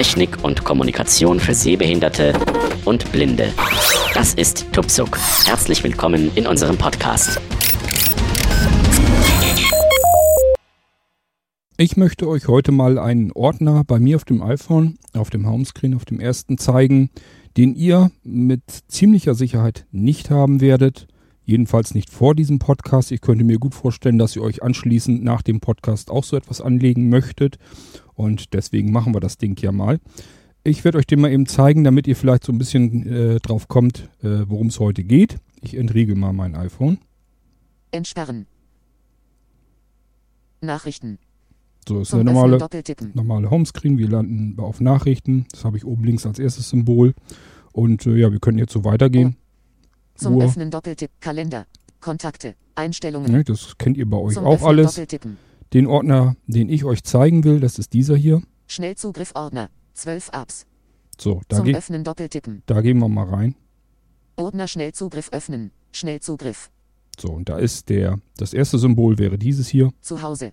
Technik und Kommunikation für Sehbehinderte und Blinde. Das ist Tupsuk. Herzlich willkommen in unserem Podcast. Ich möchte euch heute mal einen Ordner bei mir auf dem iPhone, auf dem Homescreen, auf dem ersten zeigen, den ihr mit ziemlicher Sicherheit nicht haben werdet. Jedenfalls nicht vor diesem Podcast. Ich könnte mir gut vorstellen, dass ihr euch anschließend nach dem Podcast auch so etwas anlegen möchtet. Und deswegen machen wir das Ding ja mal. Ich werde euch den mal eben zeigen, damit ihr vielleicht so ein bisschen äh, drauf kommt, äh, worum es heute geht. Ich entriegel mal mein iPhone. Entsperren. Nachrichten. So ist Zum eine normale, normale Homescreen. Wir landen auf Nachrichten. Das habe ich oben links als erstes Symbol. Und äh, ja, wir können jetzt so weitergehen. Zum Uhr. Öffnen Doppeltipp. Kalender. Kontakte. Einstellungen. Ne, das kennt ihr bei euch Zum auch Öffnen alles. Den Ordner, den ich euch zeigen will, das ist dieser hier. Schnellzugriff Ordner. 12 Apps. So, da, Zum ge Öffnen Doppeltippen. da gehen wir mal rein. Ordner Schnellzugriff öffnen. Schnellzugriff. So, und da ist der, das erste Symbol wäre dieses hier. Zu Hause.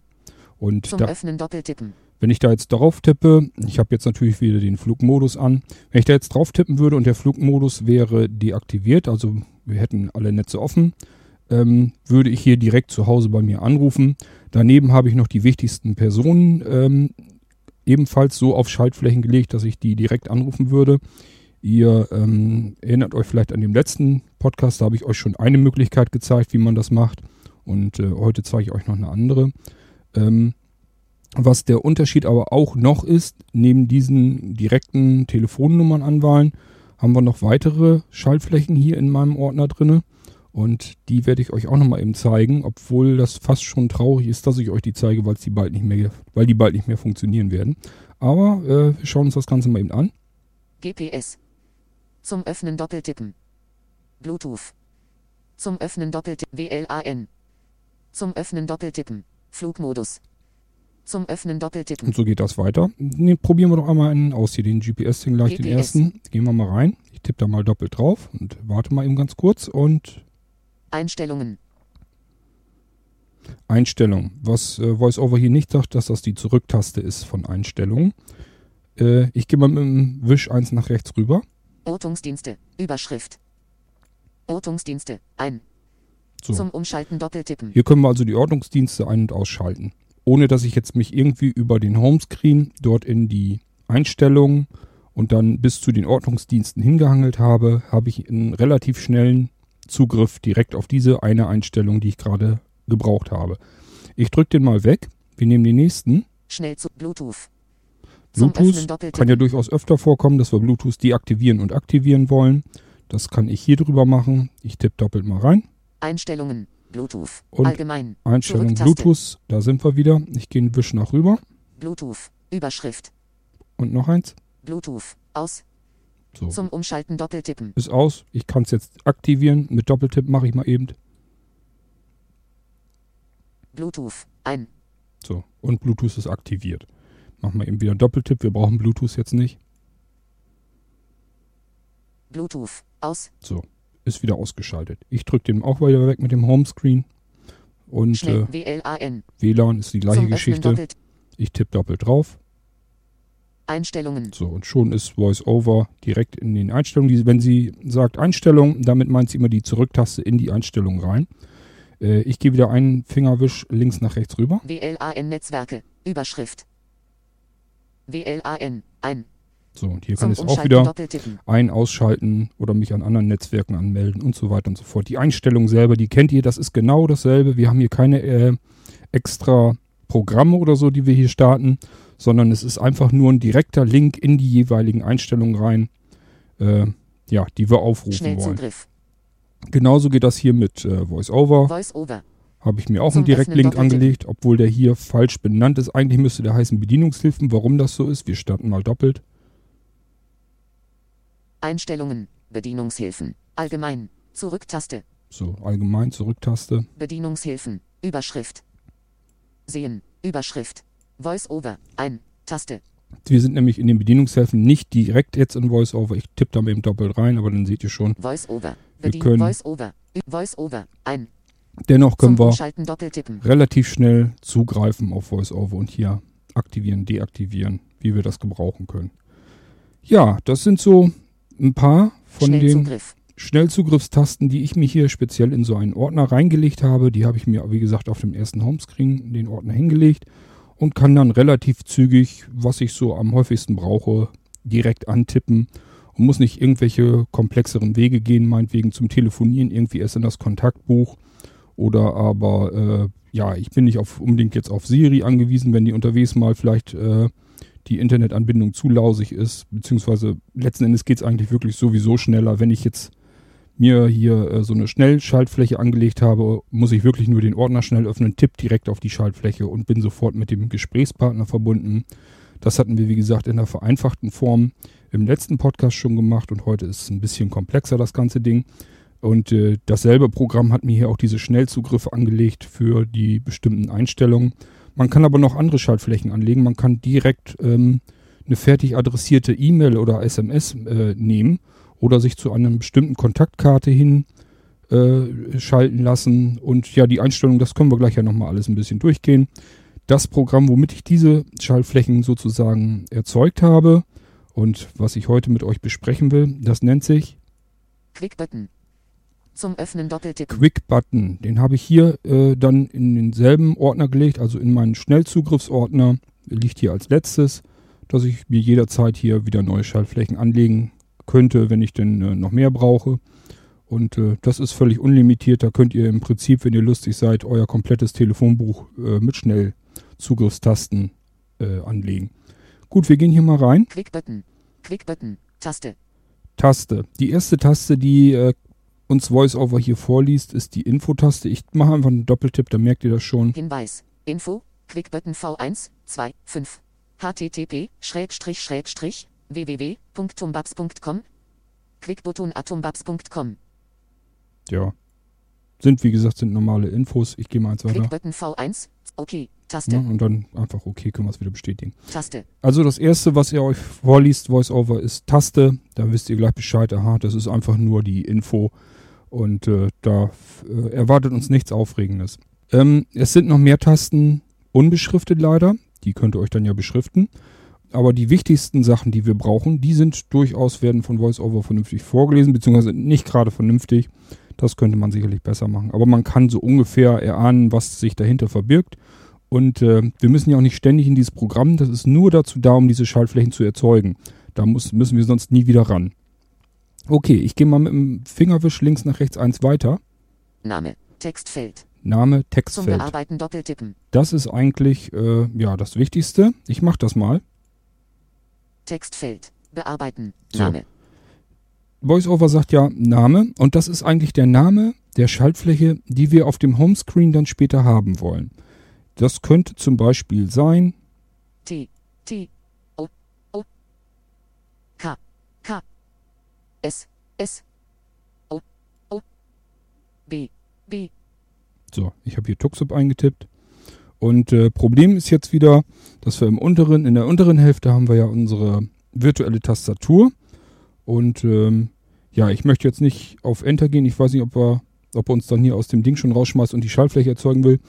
Und Zum da, Öffnen Doppeltippen. wenn ich da jetzt drauf tippe, ich habe jetzt natürlich wieder den Flugmodus an. Wenn ich da jetzt drauf tippen würde und der Flugmodus wäre deaktiviert, also wir hätten alle Netze offen, ähm, würde ich hier direkt zu Hause bei mir anrufen. Daneben habe ich noch die wichtigsten Personen ähm, ebenfalls so auf Schaltflächen gelegt, dass ich die direkt anrufen würde. Ihr ähm, erinnert euch vielleicht an den letzten Podcast, da habe ich euch schon eine Möglichkeit gezeigt, wie man das macht. Und äh, heute zeige ich euch noch eine andere. Ähm, was der Unterschied aber auch noch ist, neben diesen direkten Telefonnummern anwahlen, haben wir noch weitere Schaltflächen hier in meinem Ordner drinne. Und die werde ich euch auch nochmal eben zeigen, obwohl das fast schon traurig ist, dass ich euch die zeige, weil die bald nicht mehr, weil die bald nicht mehr funktionieren werden. Aber äh, wir schauen uns das Ganze mal eben an. GPS. Zum Öffnen Doppeltippen. Bluetooth. Zum Öffnen Doppeltippen. WLAN. Zum Öffnen Doppeltippen. Flugmodus. Zum Öffnen Doppeltippen. Und so geht das weiter. Ne, probieren wir doch einmal einen aus hier, den GPS-Ding gleich, den GPS. ersten. Gehen wir mal rein. Ich tippe da mal doppelt drauf und warte mal eben ganz kurz. Und Einstellungen. Einstellung. Was äh, VoiceOver hier nicht sagt, dass das die Zurücktaste ist von Einstellungen. Äh, ich gehe mal mit dem Wisch eins nach rechts rüber. Ortungsdienste. Überschrift. Ortungsdienste. Ein. So. Zum Umschalten Doppeltippen. Hier können wir also die Ordnungsdienste ein- und ausschalten. Ohne dass ich jetzt mich irgendwie über den Homescreen dort in die Einstellungen und dann bis zu den Ordnungsdiensten hingehangelt habe, habe ich einen relativ schnellen Zugriff direkt auf diese eine Einstellung, die ich gerade gebraucht habe. Ich drücke den mal weg. Wir nehmen den nächsten. Schnell zu Bluetooth. Bluetooth kann ja durchaus öfter vorkommen, dass wir Bluetooth deaktivieren und aktivieren wollen. Das kann ich hier drüber machen. Ich tippe doppelt mal rein. Einstellungen. Bluetooth. Und Allgemein. Einstellung. Bluetooth, da sind wir wieder. Ich gehe einen Wisch nach rüber. Bluetooth. Überschrift. Und noch eins. Bluetooth. Aus. So. Zum Umschalten Doppeltippen. Ist aus. Ich kann es jetzt aktivieren. Mit Doppeltipp mache ich mal eben. Bluetooth. Ein. So. Und Bluetooth ist aktiviert. Machen wir eben wieder einen Doppeltipp. Wir brauchen Bluetooth jetzt nicht. Bluetooth. Aus. So. Ist wieder ausgeschaltet. Ich drücke den auch wieder weg mit dem Homescreen. Und äh. WLAN. WLAN ist die gleiche Zum Geschichte. Ich tippe doppelt drauf. Einstellungen. So, und schon ist VoiceOver direkt in den Einstellungen. Wenn sie sagt Einstellung, damit meint sie immer die Zurücktaste in die Einstellung rein. Äh, ich gehe wieder einen Fingerwisch links nach rechts rüber. WLAN-Netzwerke. Überschrift. WLAN. Ein. So, und hier kann ich auch wieder ein-, ausschalten oder mich an anderen Netzwerken anmelden und so weiter und so fort. Die Einstellung selber, die kennt ihr, das ist genau dasselbe. Wir haben hier keine äh, extra Programme oder so, die wir hier starten, sondern es ist einfach nur ein direkter Link in die jeweiligen Einstellungen rein, äh, ja, die wir aufrufen wollen. Genauso geht das hier mit äh, VoiceOver. Voice-over. Habe ich mir auch Zum einen Direktlink Öffnen angelegt, obwohl der hier falsch benannt ist. Eigentlich müsste der heißen Bedienungshilfen. Warum das so ist, wir starten mal doppelt. Einstellungen. Bedienungshilfen. Allgemein. Zurücktaste. So, allgemein Zurücktaste. Bedienungshilfen. Überschrift. Sehen. Überschrift. Voice-over. Ein. Taste. Wir sind nämlich in den Bedienungshilfen nicht direkt jetzt in VoiceOver. Ich tippe da eben doppelt rein, aber dann seht ihr schon. Voice-over. Wir Bedien Voice-over. Voice-over. Ein. Dennoch können wir relativ schnell zugreifen auf VoiceOver und hier aktivieren, deaktivieren, wie wir das gebrauchen können. Ja, das sind so ein paar von den Schnellzugriff. Schnellzugriffstasten, die ich mir hier speziell in so einen Ordner reingelegt habe. Die habe ich mir, wie gesagt, auf dem ersten Homescreen in den Ordner hingelegt und kann dann relativ zügig, was ich so am häufigsten brauche, direkt antippen und muss nicht irgendwelche komplexeren Wege gehen, meinetwegen zum Telefonieren, irgendwie erst in das Kontaktbuch oder aber, äh, ja, ich bin nicht auf, unbedingt jetzt auf Siri angewiesen, wenn die unterwegs mal vielleicht äh, die Internetanbindung zu lausig ist, beziehungsweise letzten Endes geht es eigentlich wirklich sowieso schneller. Wenn ich jetzt mir hier äh, so eine Schnellschaltfläche angelegt habe, muss ich wirklich nur den Ordner schnell öffnen, tipp direkt auf die Schaltfläche und bin sofort mit dem Gesprächspartner verbunden. Das hatten wir, wie gesagt, in der vereinfachten Form im letzten Podcast schon gemacht und heute ist es ein bisschen komplexer, das ganze Ding. Und äh, dasselbe Programm hat mir hier auch diese Schnellzugriffe angelegt für die bestimmten Einstellungen. Man kann aber noch andere Schaltflächen anlegen. Man kann direkt ähm, eine fertig adressierte E-Mail oder SMS äh, nehmen oder sich zu einer bestimmten Kontaktkarte hin äh, schalten lassen. Und ja, die Einstellung, das können wir gleich ja nochmal alles ein bisschen durchgehen. Das Programm, womit ich diese Schaltflächen sozusagen erzeugt habe und was ich heute mit euch besprechen will, das nennt sich Quick Button. Zum Öffnen Doppeltippen. Quick Button. Den habe ich hier äh, dann in denselben Ordner gelegt, also in meinen Schnellzugriffsordner. Liegt hier als letztes, dass ich mir jederzeit hier wieder neue Schaltflächen anlegen könnte, wenn ich denn äh, noch mehr brauche. Und äh, das ist völlig unlimitiert. Da könnt ihr im Prinzip, wenn ihr lustig seid, euer komplettes Telefonbuch äh, mit Schnellzugriffstasten äh, anlegen. Gut, wir gehen hier mal rein. Quick Button. Quick Button. Taste. Taste. Die erste Taste, die äh, uns VoiceOver hier vorliest, ist die Info-Taste. Ich mache einfach einen Doppeltipp, dann merkt ihr das schon. Hinweis. Info. Quick Button V1, 2, 5. http Schrägstrich Schrägstrich www.tumbabs.com Quickbutton atombabs.com Ja. Sind, wie gesagt, sind normale Infos. Ich gehe mal eins weiter. Quickbutton V1. Okay. Taste. Ja, und dann einfach okay, können wir es wieder bestätigen. Taste. Also das erste, was ihr euch vorliest, VoiceOver, ist Taste. Da wisst ihr gleich Bescheid. Aha, das ist einfach nur die Info. Und äh, da äh, erwartet uns nichts Aufregendes. Ähm, es sind noch mehr Tasten unbeschriftet leider. Die könnt ihr euch dann ja beschriften. Aber die wichtigsten Sachen, die wir brauchen, die sind durchaus, werden von VoiceOver vernünftig vorgelesen, beziehungsweise nicht gerade vernünftig. Das könnte man sicherlich besser machen. Aber man kann so ungefähr erahnen, was sich dahinter verbirgt. Und äh, wir müssen ja auch nicht ständig in dieses Programm. Das ist nur dazu da, um diese Schaltflächen zu erzeugen. Da muss, müssen wir sonst nie wieder ran. Okay, ich gehe mal mit dem Fingerwisch links nach rechts eins weiter. Name. Textfeld. Name, Zum Textfeld. Bearbeiten Doppeltippen. Das ist eigentlich äh, ja das Wichtigste. Ich mache das mal. Textfeld. Bearbeiten. So. Name. VoiceOver sagt ja Name und das ist eigentlich der Name der Schaltfläche, die wir auf dem Homescreen dann später haben wollen. Das könnte zum Beispiel sein, T. T. O. O. K. S. S. O. O. B. B. so, ich habe hier Tuxup eingetippt. Und äh, Problem ist jetzt wieder, dass wir im unteren, in der unteren Hälfte haben wir ja unsere virtuelle Tastatur. Und ähm, ja, ich möchte jetzt nicht auf Enter gehen. Ich weiß nicht, ob er, ob er uns dann hier aus dem Ding schon rausschmeißt und die Schaltfläche erzeugen will.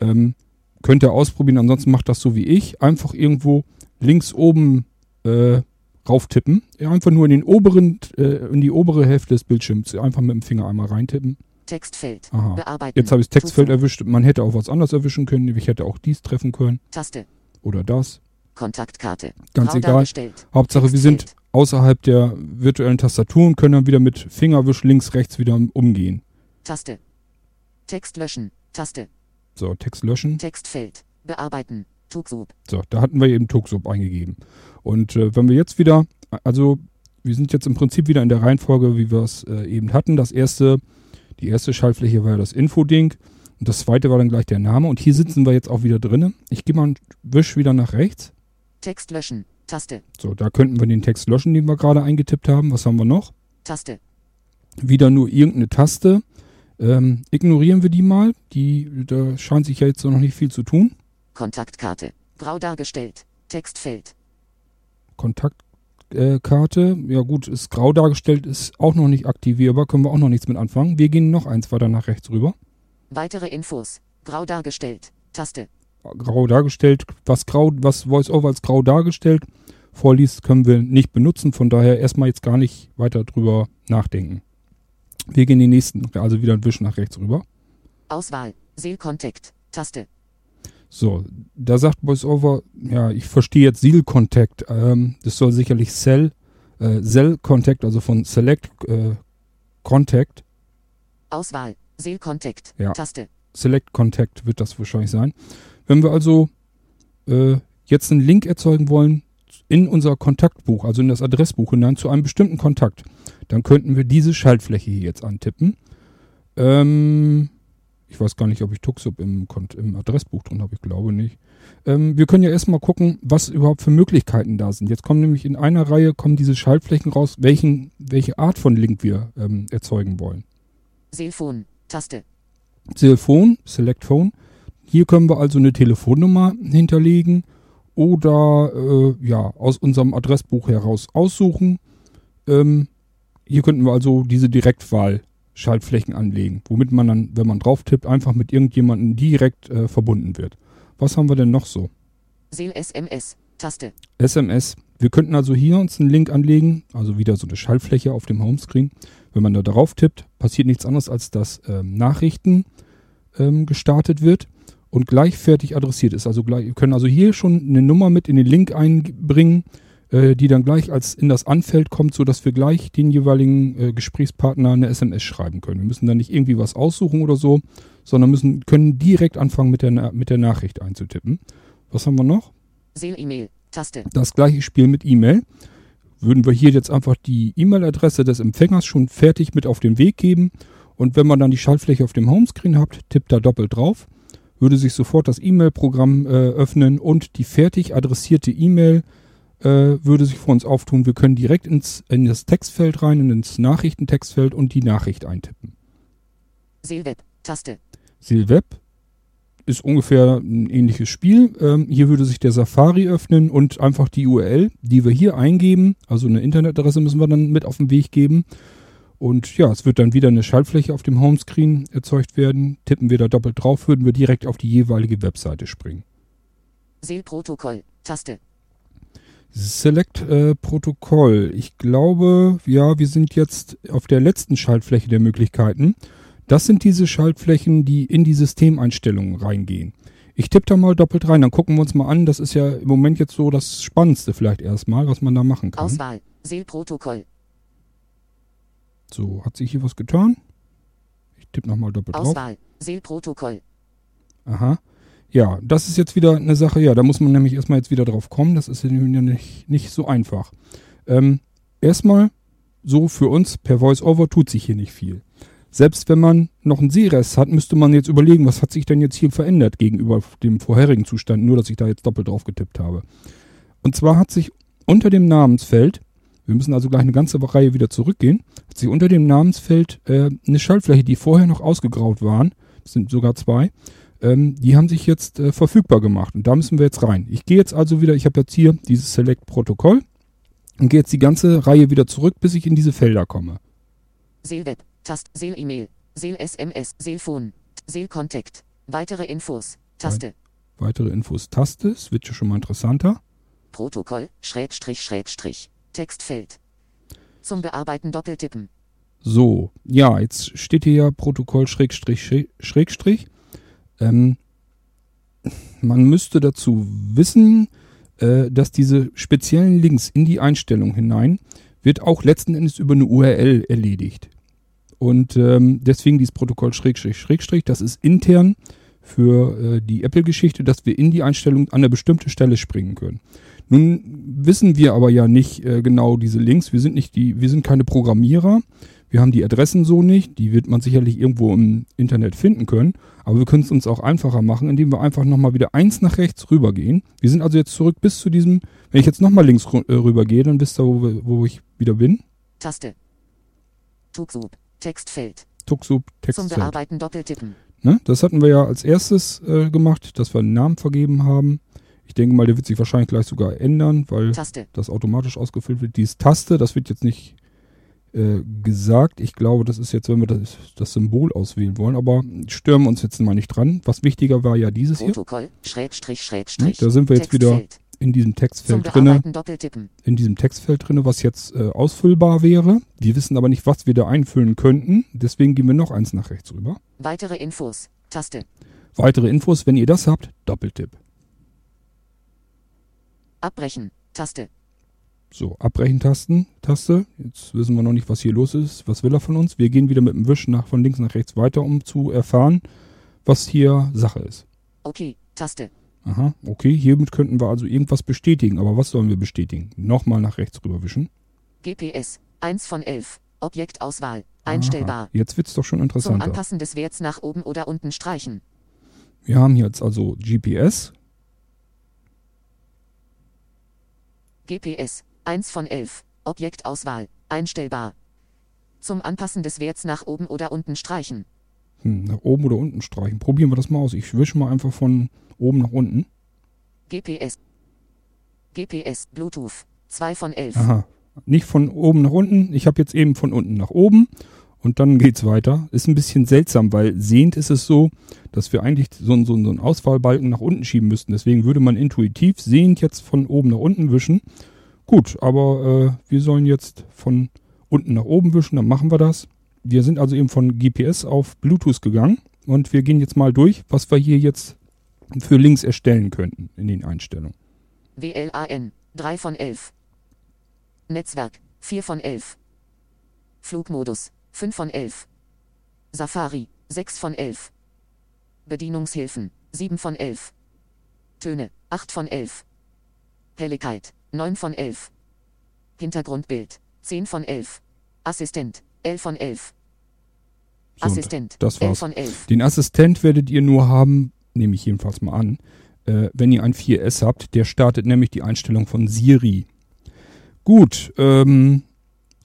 Ähm, könnt ihr ausprobieren. Ansonsten macht das so wie ich. Einfach irgendwo links oben äh, rauftippen. Einfach nur in den oberen, äh, in die obere Hälfte des Bildschirms. Einfach mit dem Finger einmal reintippen. Textfeld. Aha. Bearbeiten. Jetzt habe ich das Textfeld Zuzug. erwischt. Man hätte auch was anderes erwischen können. Ich hätte auch dies treffen können. Taste. Oder das. Kontaktkarte. Ganz Grau egal. Hauptsache, wir sind Textfeld. außerhalb der virtuellen Tastatur und können dann wieder mit Fingerwisch links, rechts wieder umgehen. Taste. Text löschen. Taste. So, Text löschen. Textfeld. Bearbeiten. Tugsub. So, da hatten wir eben Tuxup eingegeben. Und äh, wenn wir jetzt wieder, also wir sind jetzt im Prinzip wieder in der Reihenfolge, wie wir es äh, eben hatten. Das erste, die erste Schaltfläche war ja das Info-Ding und das zweite war dann gleich der Name. Und hier sitzen wir jetzt auch wieder drinnen. Ich gehe mal einen Wisch wieder nach rechts. Text löschen. Taste. So, da könnten wir den Text löschen, den wir gerade eingetippt haben. Was haben wir noch? Taste. Wieder nur irgendeine Taste. Ähm, ignorieren wir die mal. Die, da scheint sich ja jetzt noch nicht viel zu tun. Kontaktkarte. Grau dargestellt. Textfeld. Kontaktkarte, ja gut, ist grau dargestellt, ist auch noch nicht aktivierbar, können wir auch noch nichts mit anfangen. Wir gehen noch eins weiter nach rechts rüber. Weitere Infos. Grau dargestellt. Taste. Grau dargestellt, was grau, was VoiceOver als grau dargestellt vorliest, können wir nicht benutzen. Von daher erstmal jetzt gar nicht weiter drüber nachdenken. Wir gehen den nächsten, also wieder ein Wisch nach rechts rüber. Auswahl. Seal Contact. Taste. So, da sagt VoiceOver, ja, ich verstehe jetzt Seal Contact. Ähm, das soll sicherlich Cell, äh, Cell Contact, also von Select äh, Contact. Auswahl. Seal Contact. Ja. Taste. Select Contact wird das wahrscheinlich sein. Wenn wir also äh, jetzt einen Link erzeugen wollen in unser Kontaktbuch, also in das Adressbuch hinein zu einem bestimmten Kontakt, dann könnten wir diese Schaltfläche hier jetzt antippen. Ähm, ich weiß gar nicht, ob ich Tuxup im, im Adressbuch drin habe, ich glaube nicht. Ähm, wir können ja erstmal gucken, was überhaupt für Möglichkeiten da sind. Jetzt kommen nämlich in einer Reihe kommen diese Schaltflächen raus, welchen, welche Art von Link wir ähm, erzeugen wollen. Seelphone. Taste. Telefon, Select Phone. Hier können wir also eine Telefonnummer hinterlegen oder äh, ja aus unserem Adressbuch heraus aussuchen. Ähm, hier könnten wir also diese Direktwahl-Schaltflächen anlegen, womit man dann, wenn man drauf tippt, einfach mit irgendjemandem direkt äh, verbunden wird. Was haben wir denn noch so? Seel SMS. Taste. SMS. Wir könnten also hier uns einen Link anlegen, also wieder so eine Schaltfläche auf dem Homescreen. Wenn man da drauf tippt, passiert nichts anderes, als dass ähm, Nachrichten ähm, gestartet wird und gleichfertig adressiert ist. Also gleich, wir können also hier schon eine Nummer mit in den Link einbringen, äh, die dann gleich als in das Anfeld kommt, sodass wir gleich den jeweiligen äh, Gesprächspartner eine SMS schreiben können. Wir müssen dann nicht irgendwie was aussuchen oder so, sondern müssen, können direkt anfangen mit der, Na- mit der Nachricht einzutippen. Was haben wir noch? Seel E-Mail. Taste. das gleiche Spiel mit E-Mail. Würden wir hier jetzt einfach die E-Mail-Adresse des Empfängers schon fertig mit auf den Weg geben und wenn man dann die Schaltfläche auf dem Homescreen habt, tippt da doppelt drauf, würde sich sofort das E-Mail-Programm äh, öffnen und die fertig adressierte E-Mail würde sich vor uns auftun. Wir können direkt ins, in das Textfeld rein, und ins Nachrichtentextfeld und die Nachricht eintippen. Seelweb. Taste. Silweb ist ungefähr ein ähnliches Spiel. Ähm, hier würde sich der Safari öffnen und einfach die URL, die wir hier eingeben, also eine Internetadresse müssen wir dann mit auf den Weg geben. Und ja, es wird dann wieder eine Schaltfläche auf dem Homescreen erzeugt werden. Tippen wir da doppelt drauf, würden wir direkt auf die jeweilige Webseite springen. Seel-Protokoll. Taste. Select äh, Protokoll. Ich glaube, ja, wir sind jetzt auf der letzten Schaltfläche der Möglichkeiten. Das sind diese Schaltflächen, die in die Systemeinstellungen reingehen. Ich tippe da mal doppelt rein, dann gucken wir uns mal an. Das ist ja im Moment jetzt so das Spannendste vielleicht erstmal, was man da machen kann. Auswahl. Seel-Protokoll. So, hat sich hier was getan? Ich tippe nochmal doppelt drauf. Auswahl. Seel-Protokoll. Aha. Ja, das ist jetzt wieder eine Sache, ja, da muss man nämlich erstmal jetzt wieder drauf kommen. Das ist ja nicht, nicht so einfach. Ähm, erstmal, so für uns per Voice-Over tut sich hier nicht viel. Selbst wenn man noch einen Sehrest hat, müsste man jetzt überlegen, was hat sich denn jetzt hier verändert gegenüber dem vorherigen Zustand, nur dass ich da jetzt doppelt drauf getippt habe. Und zwar hat sich unter dem Namensfeld, wir müssen also gleich eine ganze Reihe wieder zurückgehen, hat sich unter dem Namensfeld äh, eine Schaltfläche, die vorher noch ausgegraut waren, das sind sogar zwei, ähm, die haben sich jetzt äh, verfügbar gemacht und da müssen wir jetzt rein. Ich gehe jetzt also wieder, ich habe jetzt hier dieses Select-Protokoll und gehe jetzt die ganze Reihe wieder zurück, bis ich in diese Felder komme. Seelweb. Tast. Seel-E-Mail. Seel-SMS. Seelphone. Seel-Contact. Weitere Infos. Taste. Weitere Infos Taste, es wird ja schon mal interessanter. Protokoll. Schrägstrich Schrägstrich. Textfeld. Zum Bearbeiten doppeltippen. So, ja, jetzt steht hier ja Protokoll Schrägstrich Schräg- Schrägstrich. Ähm, man müsste dazu wissen, äh, dass diese speziellen Links in die Einstellung hinein wird auch letzten Endes über eine URL erledigt. Und ähm, deswegen dieses Protokoll Schrägstrich Schrägstrich, das ist intern für äh, die Apple-Geschichte, dass wir in die Einstellung an eine bestimmte Stelle springen können. Nun wissen wir aber ja nicht äh, genau diese Links. Wir sind nicht die, wir sind keine Programmierer. Wir haben die Adressen so nicht. Die wird man sicherlich irgendwo im Internet finden können. Aber wir können es uns auch einfacher machen, indem wir einfach nochmal wieder eins nach rechts rübergehen. Wir sind also jetzt zurück bis zu diesem, wenn ich jetzt nochmal links äh, rübergehe, dann wisst ihr, wo, wo ich wieder bin. Taste. Tuxub. Textfeld. Tuxub, Zum Textfeld. Bearbeiten doppeltippen. Ne? Das hatten wir ja als erstes äh, gemacht, dass wir einen Namen vergeben haben. Ich denke mal, der wird sich wahrscheinlich gleich sogar ändern, weil Taste. das automatisch ausgefüllt wird. Dieses Taste, das wird jetzt nicht äh, gesagt. Ich glaube, das ist jetzt, wenn wir das, das Symbol auswählen wollen, aber stören wir uns jetzt mal nicht dran. Was wichtiger war ja dieses hier. Protokoll. Schrägstrich Schrägstrich. Da sind wir jetzt wieder Textfeld. in diesem Textfeld drinne, doppeltippen. in diesem Textfeld drinne, was jetzt äh, ausfüllbar wäre. Wir wissen aber nicht, was wir da einfüllen könnten. Deswegen gehen wir noch eins nach rechts rüber. Weitere Infos. Taste. Weitere Infos, wenn ihr das habt, Doppeltipp. Abbrechen. Taste. So, Abbrechen-Tasten, Taste. Jetzt wissen wir noch nicht, was hier los ist. Was will er von uns? Wir gehen wieder mit dem Wisch nach, von links nach rechts weiter, um zu erfahren, was hier Sache ist. Okay. Taste. Aha, okay. Hiermit könnten wir also irgendwas bestätigen. Aber was sollen wir bestätigen? Nochmal nach rechts rüberwischen. GPS. 1 von 11. Objektauswahl. Einstellbar. Aha, jetzt wird's doch schon Zum interessanter. Anpassen des Werts nach oben oder unten streichen. Wir haben jetzt also GPS. GPS. 1 von 11. Objektauswahl. Einstellbar. Zum Anpassen des Werts nach oben oder unten streichen. Hm, nach oben oder unten streichen. Probieren wir das mal aus. Ich wische mal einfach von oben nach unten. GPS. GPS. Bluetooth. 2 von 11. Aha. Nicht von oben nach unten. Ich habe jetzt eben von unten nach oben. Und dann geht's weiter. Ist ein bisschen seltsam, weil sehend ist es so, dass wir eigentlich so, einen- so, einen- so einen Auswahlbalken nach unten schieben müssten. Deswegen würde man intuitiv sehend jetzt von oben nach unten wischen. Gut, aber äh, wir sollen jetzt von unten nach oben wischen, dann machen wir das. Wir sind also eben von GPS auf Bluetooth gegangen und wir gehen jetzt mal durch, was wir hier jetzt für Links erstellen könnten in den Einstellungen. WLAN. 3 von 11. Netzwerk. 4 von 11. Flugmodus. 5 von 11. Safari. 6 von 11. Bedienungshilfen. 7 von 11. Töne. 8 von 11. Helligkeit. 9 von 11. Hintergrundbild. 10 von 11. Assistent. 11 von 11. So, Assistent. das 11 war's. von 11. Den Assistent werdet ihr nur haben, nehme ich jedenfalls mal an, äh, wenn ihr ein 4S habt. Der startet nämlich die Einstellung von Siri. Gut, ähm,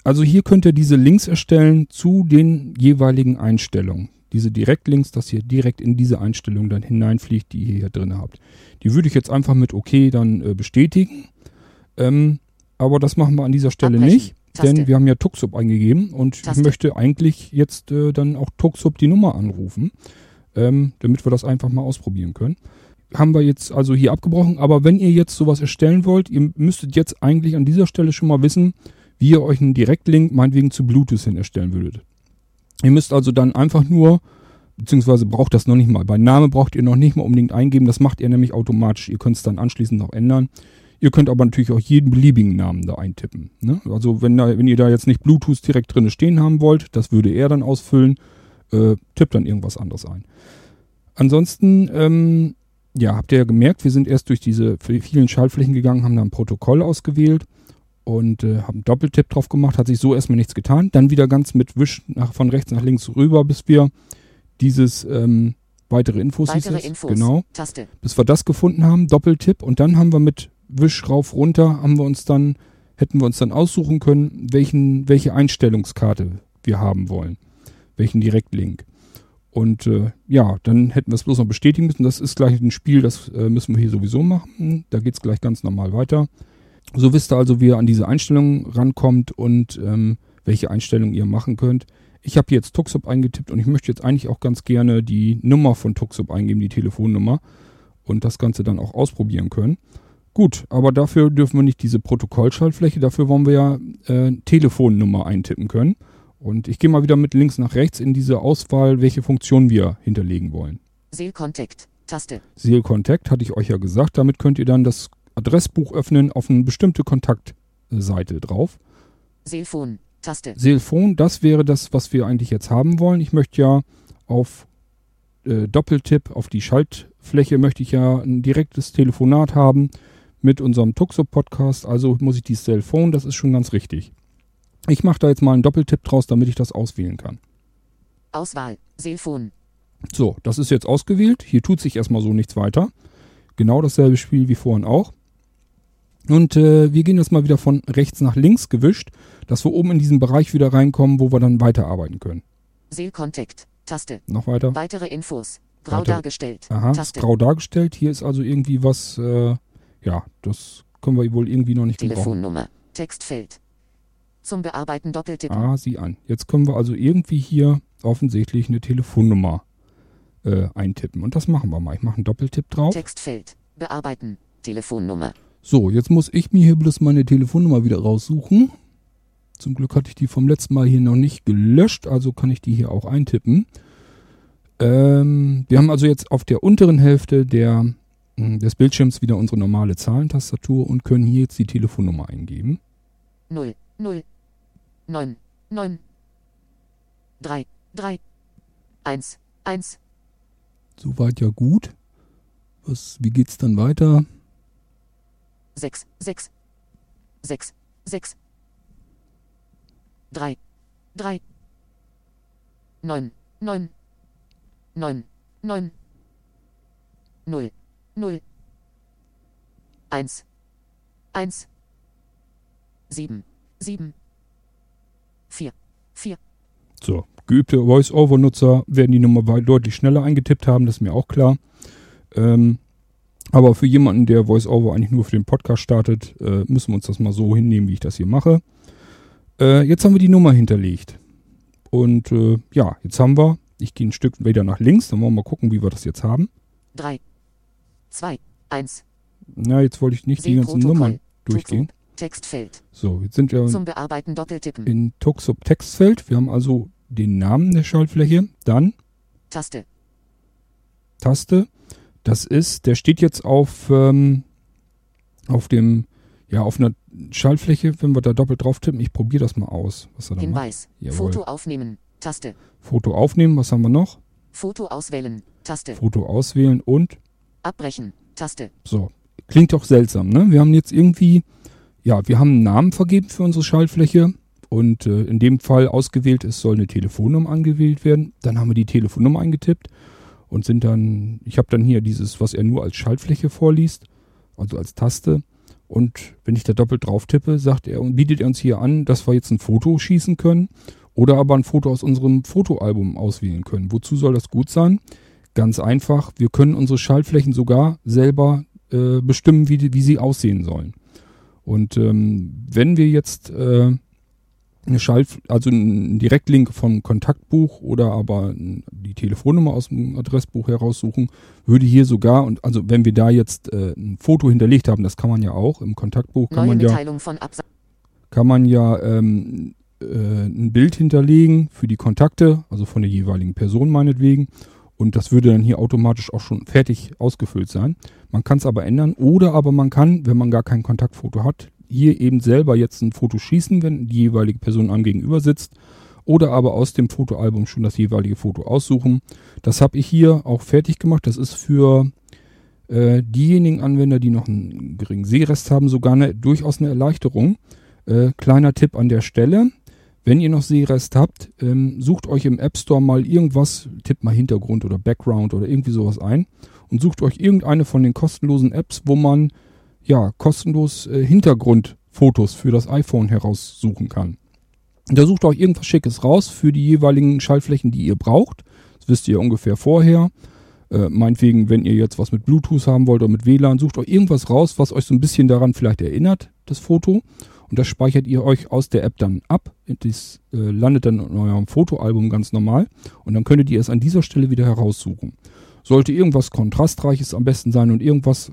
also hier könnt ihr diese Links erstellen zu den jeweiligen Einstellungen. Diese Direktlinks, dass ihr direkt in diese Einstellung dann hineinfliegt, die ihr hier drin habt. Die würde ich jetzt einfach mit OK dann äh, bestätigen. Ähm, aber das machen wir an dieser Stelle Abbrechen. nicht, denn Taste. wir haben ja Tuxup eingegeben und Taste. ich möchte eigentlich jetzt äh, dann auch Tuxup die Nummer anrufen, ähm, damit wir das einfach mal ausprobieren können. Haben wir jetzt also hier abgebrochen, aber wenn ihr jetzt sowas erstellen wollt, ihr müsstet jetzt eigentlich an dieser Stelle schon mal wissen, wie ihr euch einen Direktlink meinetwegen zu Bluetooth hin erstellen würdet. Ihr müsst also dann einfach nur, beziehungsweise braucht das noch nicht mal. Bei Name braucht ihr noch nicht mal unbedingt eingeben, das macht ihr nämlich automatisch. Ihr könnt es dann anschließend noch ändern. Ihr könnt aber natürlich auch jeden beliebigen Namen da eintippen. Ne? Also wenn, da, wenn ihr da jetzt nicht Bluetooth direkt drin stehen haben wollt, das würde er dann ausfüllen, äh, tippt dann irgendwas anderes ein. Ansonsten, ähm, ja, habt ihr ja gemerkt, wir sind erst durch diese vielen Schaltflächen gegangen, haben da ein Protokoll ausgewählt und äh, haben einen Doppeltipp drauf gemacht, hat sich so erstmal nichts getan. Dann wieder ganz mit Wisch nach, von rechts nach links rüber, bis wir dieses ähm, weitere Infos, Weitere Infos. genau, Taste. bis wir das gefunden haben, Doppeltipp und dann haben wir mit Wisch rauf runter, haben wir uns dann, hätten wir uns dann aussuchen können, welchen, welche Einstellungskarte wir haben wollen, welchen Direktlink. Und äh, ja, dann hätten wir es bloß noch bestätigen müssen. Das ist gleich ein Spiel, das äh, müssen wir hier sowieso machen. Da geht's gleich ganz normal weiter. So wisst ihr also, wie ihr an diese Einstellungen rankommt und ähm, welche Einstellungen ihr machen könnt. Ich habe jetzt Tuxup eingetippt und ich möchte jetzt eigentlich auch ganz gerne die Nummer von Tuxup eingeben, die Telefonnummer und das Ganze dann auch ausprobieren können. Gut, aber dafür dürfen wir nicht diese Protokollschaltfläche, dafür wollen wir ja äh, Telefonnummer eintippen können. Und ich gehe mal wieder mit links nach rechts in diese Auswahl, welche Funktion wir hinterlegen wollen. Seal Contact. Taste. Seal Contact hatte ich euch ja gesagt, damit könnt ihr dann das Adressbuch öffnen auf eine bestimmte Kontaktseite drauf. Seelphone. Taste. Seelphone, das wäre das, was wir eigentlich jetzt haben wollen. Ich möchte ja auf äh, Doppeltipp auf die Schaltfläche möchte ich ja ein direktes Telefonat haben mit unserem Tuxo-Podcast. Also muss ich die Cellphone, das ist schon ganz richtig. Ich mache da jetzt mal einen Doppeltipp draus, damit ich das auswählen kann. Auswahl. Seelphone. So, das ist jetzt ausgewählt. Hier tut sich erstmal so nichts weiter. Genau dasselbe Spiel wie vorhin auch. Und äh, wir gehen jetzt mal wieder von rechts nach links gewischt, dass wir oben in diesen Bereich wieder reinkommen, wo wir dann weiterarbeiten können. Seal Contact. Taste. Noch weiter. Weitere Infos. Grau Weiter. dargestellt. Aha, ist Taste. grau dargestellt. Hier ist also irgendwie was, äh, ja, das können wir wohl irgendwie noch nicht gebrauchen. Telefonnummer. Textfeld. Zum Bearbeiten Doppeltippen. Ah, sieh an. Jetzt können wir also irgendwie hier offensichtlich eine Telefonnummer äh, eintippen. Und das machen wir mal. Ich mache einen Doppeltipp drauf. Textfeld. Bearbeiten. Telefonnummer. So, jetzt muss ich mir hier bloß meine Telefonnummer wieder raussuchen. Zum Glück hatte ich die vom letzten Mal hier noch nicht gelöscht, also kann ich die hier auch eintippen. Ähm, wir haben also jetzt auf der unteren Hälfte der, des Bildschirms wieder unsere normale Zahlentastatur und können hier jetzt die Telefonnummer eingeben. 0, 0, 9, 9, 3, 3, 1, 1, Soweit ja gut. Was, wie geht's dann weiter? 6, 6, 6, 6, 3, 3, 9, 9, 9, 9, 0, 0, 1, 1, 7, 7, 4, 4, So, geübte Voice-Over-Nutzer werden die Nummer deutlich schneller eingetippt haben, das ist mir auch klar. Ähm, aber für jemanden, der Voice-Over eigentlich nur für den Podcast startet, äh, müssen wir uns das mal so hinnehmen, wie ich das hier mache. Äh, jetzt haben wir die Nummer hinterlegt. Und äh, ja, jetzt haben wir, ich gehe ein Stück wieder nach links, dann wollen wir mal gucken, wie wir das jetzt haben. 3, 2, 1, Na, jetzt wollte ich nicht die ganzen Nummern durchgehen. Textfeld. So, jetzt sind wir Zum Bearbeiten Doppeltippen. in Tuxup Textfeld. Wir haben also den Namen der Schaltfläche, dann Taste. Taste. Das ist, der steht jetzt auf, ähm, auf dem, ja, auf einer Schaltfläche, wenn wir da doppelt drauf tippen. Ich probiere das mal aus, was er da macht. Hinweis. Jawohl. Foto aufnehmen. Taste. Foto aufnehmen, was haben wir noch? Foto auswählen. Taste. Foto auswählen und Abbrechen. Taste. so. Klingt doch seltsam, ne? Wir haben jetzt irgendwie, ja, wir haben einen Namen vergeben für unsere Schaltfläche und äh, in dem Fall ausgewählt ist, soll eine Telefonnummer angewählt werden. Dann haben wir die Telefonnummer eingetippt und sind dann, ich habe dann hier dieses, was er nur als Schaltfläche vorliest, also als Taste. Und wenn ich da doppelt drauf tippe, sagt er und bietet er uns hier an, dass wir jetzt ein Foto schießen können oder aber ein Foto aus unserem Fotoalbum auswählen können. Wozu soll das gut sein? Ganz einfach, wir können unsere Schaltflächen sogar selber äh, bestimmen, wie, die, wie sie aussehen sollen. Und ähm, wenn wir jetzt äh, eine Schalt, also einen Direktlink vom Kontaktbuch oder aber die Telefonnummer aus dem Adressbuch heraussuchen, würde hier sogar, und also wenn wir da jetzt äh, ein Foto hinterlegt haben, das kann man ja auch, im Kontaktbuch kann Neue man ja von kann man ja ähm, äh, ein Bild hinterlegen für die Kontakte, also von der jeweiligen Person meinetwegen. Und das würde dann hier automatisch auch schon fertig ausgefüllt sein. Man kann es aber ändern. Oder aber man kann, wenn man gar kein Kontaktfoto hat, hier eben selber jetzt ein Foto schießen, wenn die jeweilige Person einem gegenüber sitzt. Oder aber aus dem Fotoalbum schon das jeweilige Foto aussuchen. Das habe ich hier auch fertig gemacht. Das ist für äh, diejenigen Anwender, die noch einen geringen Sehrest haben, sogar eine, durchaus eine Erleichterung. Äh, kleiner Tipp an der Stelle. Wenn ihr noch Sehrest habt, ähm, sucht euch im App Store mal irgendwas, tippt mal Hintergrund oder Background oder irgendwie sowas ein und sucht euch irgendeine von den kostenlosen Apps, wo man ja kostenlos äh, Hintergrundfotos für das iPhone heraussuchen kann. Da sucht euch irgendwas Schickes raus für die jeweiligen Schaltflächen, die ihr braucht. Das wisst ihr ungefähr vorher. Äh, meinetwegen, wenn ihr jetzt was mit Bluetooth haben wollt oder mit WLAN, sucht euch irgendwas raus, was euch so ein bisschen daran vielleicht erinnert, das Foto. Und das speichert ihr euch aus der App dann ab. Das äh, landet dann in eurem Fotoalbum ganz normal. Und dann könntet ihr es an dieser Stelle wieder heraussuchen. Sollte irgendwas Kontrastreiches am besten sein und irgendwas,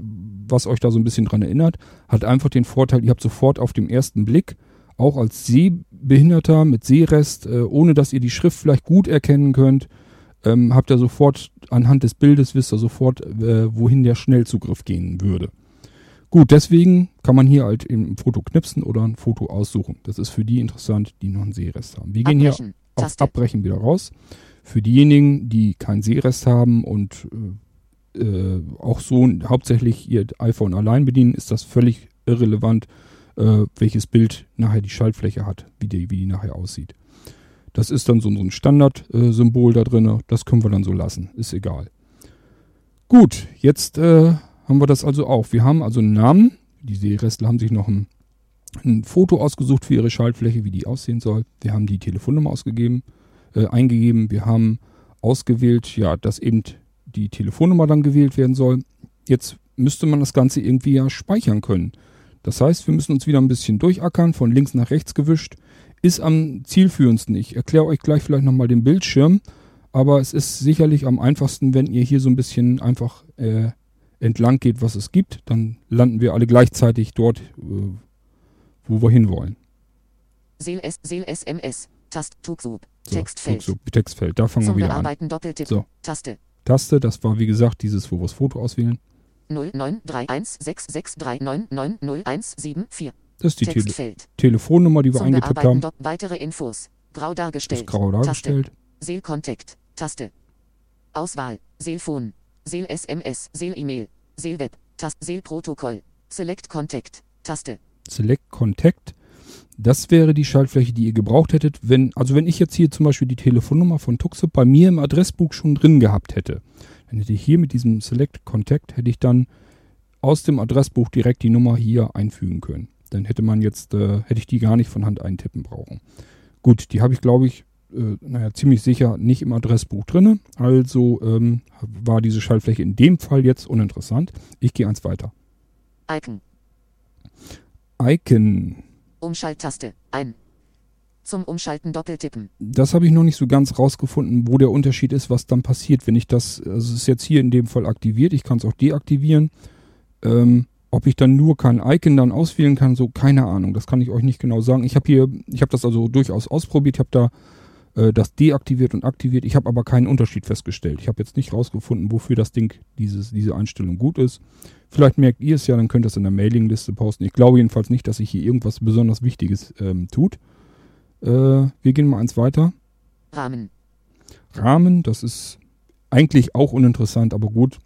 was euch da so ein bisschen dran erinnert, hat einfach den Vorteil, ihr habt sofort auf dem ersten Blick, auch als Sehbehinderter mit Sehrest, äh, ohne dass ihr die Schrift vielleicht gut erkennen könnt, ähm, habt ihr sofort anhand des Bildes, wisst ihr sofort, äh, wohin der Schnellzugriff gehen würde. Gut, deswegen kann man hier halt eben ein Foto knipsen oder ein Foto aussuchen. Das ist für die interessant, die noch einen Sehrest haben. Wir gehen hier Abbrechen. auf Taste. Abbrechen wieder raus. Für diejenigen, die keinen Sehrest haben und äh, äh, auch so hauptsächlich ihr iPhone allein bedienen, ist das völlig irrelevant, äh, welches Bild nachher die Schaltfläche hat, wie die, wie die nachher aussieht. Das ist dann so, so ein Standardsymbol da drin. Das können wir dann so lassen. Ist egal. Gut, jetzt äh, haben wir das also auch. Wir haben also einen Namen. Die Seerestler haben sich noch ein, ein Foto ausgesucht für ihre Schaltfläche, wie die aussehen soll. Wir haben die Telefonnummer ausgegeben, äh, eingegeben. Wir haben ausgewählt, ja, dass eben die Telefonnummer dann gewählt werden soll. Jetzt müsste man das Ganze irgendwie ja speichern können. Das heißt, wir müssen uns wieder ein bisschen durchackern, von links nach rechts gewischt. Ist am zielführendsten. Ich erkläre euch gleich vielleicht nochmal den Bildschirm, aber es ist sicherlich am einfachsten, wenn ihr hier so ein bisschen einfach äh, entlang geht, was es gibt, dann landen wir alle gleichzeitig dort, äh, wo wir hinwollen. Seel, Seel SMS. Tast, Tugsub. So, Textfeld. So, Textfeld, da fangen Zum wir wieder an. Doppeltipp. So. Taste. Taste, das war wie gesagt dieses, wo wir das Foto auswählen. 09316639900174. Das ist die Tele. Telefonnummer, die wir Zum eingetippt haben. Weitere Infos. Grau dargestellt. grau dargestellt. Seel Contact. Taste. Auswahl. Seelphone. Seel SMS. Seel E-Mail. Seel Web. Taste. Seel Protokoll. Select Contact. Taste. Select Contact. Das wäre die Schaltfläche, die ihr gebraucht hättet, wenn, also wenn ich jetzt hier zum Beispiel die Telefonnummer von Tuxe bei mir im Adressbuch schon drin gehabt hätte, dann hätte ich hier mit diesem Select Contact, hätte ich dann aus dem Adressbuch direkt die Nummer hier einfügen können. Dann hätte man jetzt, äh, hätte ich die gar nicht von Hand eintippen brauchen. Gut, die habe ich, glaube ich, äh, naja, ziemlich sicher nicht im Adressbuch drinne. Also ähm, war diese Schaltfläche in dem Fall jetzt uninteressant. Ich gehe eins weiter. Icon. Icon. Umschalttaste. Ein. Zum Umschalten doppeltippen. Das habe ich noch nicht so ganz rausgefunden, wo der Unterschied ist, was dann passiert, wenn ich das, also es ist jetzt hier in dem Fall aktiviert, ich kann es auch deaktivieren. Ähm, ob ich dann nur kein Icon dann auswählen kann, so keine Ahnung, das kann ich euch nicht genau sagen. Ich habe hier, ich habe das also durchaus ausprobiert, ich habe da äh, das deaktiviert und aktiviert, ich habe aber keinen Unterschied festgestellt. Ich habe jetzt nicht rausgefunden, wofür das Ding, dieses, diese Einstellung gut ist. Vielleicht merkt ihr es ja, dann könnt ihr es in der Mailingliste posten. Ich glaube jedenfalls nicht, dass sich hier irgendwas besonders Wichtiges ähm, tut. Äh, wir gehen mal eins weiter. Rahmen. Rahmen, das ist eigentlich auch uninteressant, aber gut.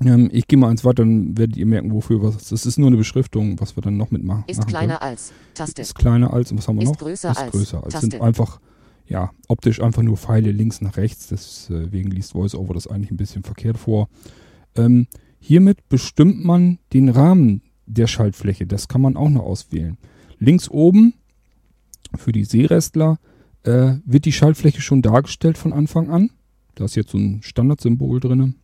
Ähm, ich gehe mal eins weiter, dann werdet ihr merken, wofür was. Das ist nur eine Beschriftung, was wir dann noch mitmachen. Ist kleiner als. Taste. Können. Ist kleiner als, und was haben wir Ist noch? größer ist als. größer als. Taste. Sind einfach, ja, optisch einfach nur Pfeile links nach rechts, deswegen liest VoiceOver das eigentlich ein bisschen verkehrt vor. Ähm, hiermit bestimmt man den Rahmen der Schaltfläche, das kann man auch noch auswählen. Links oben für die Seerestler äh, wird die Schaltfläche schon dargestellt von Anfang an. Da ist jetzt so ein Standardsymbol drin.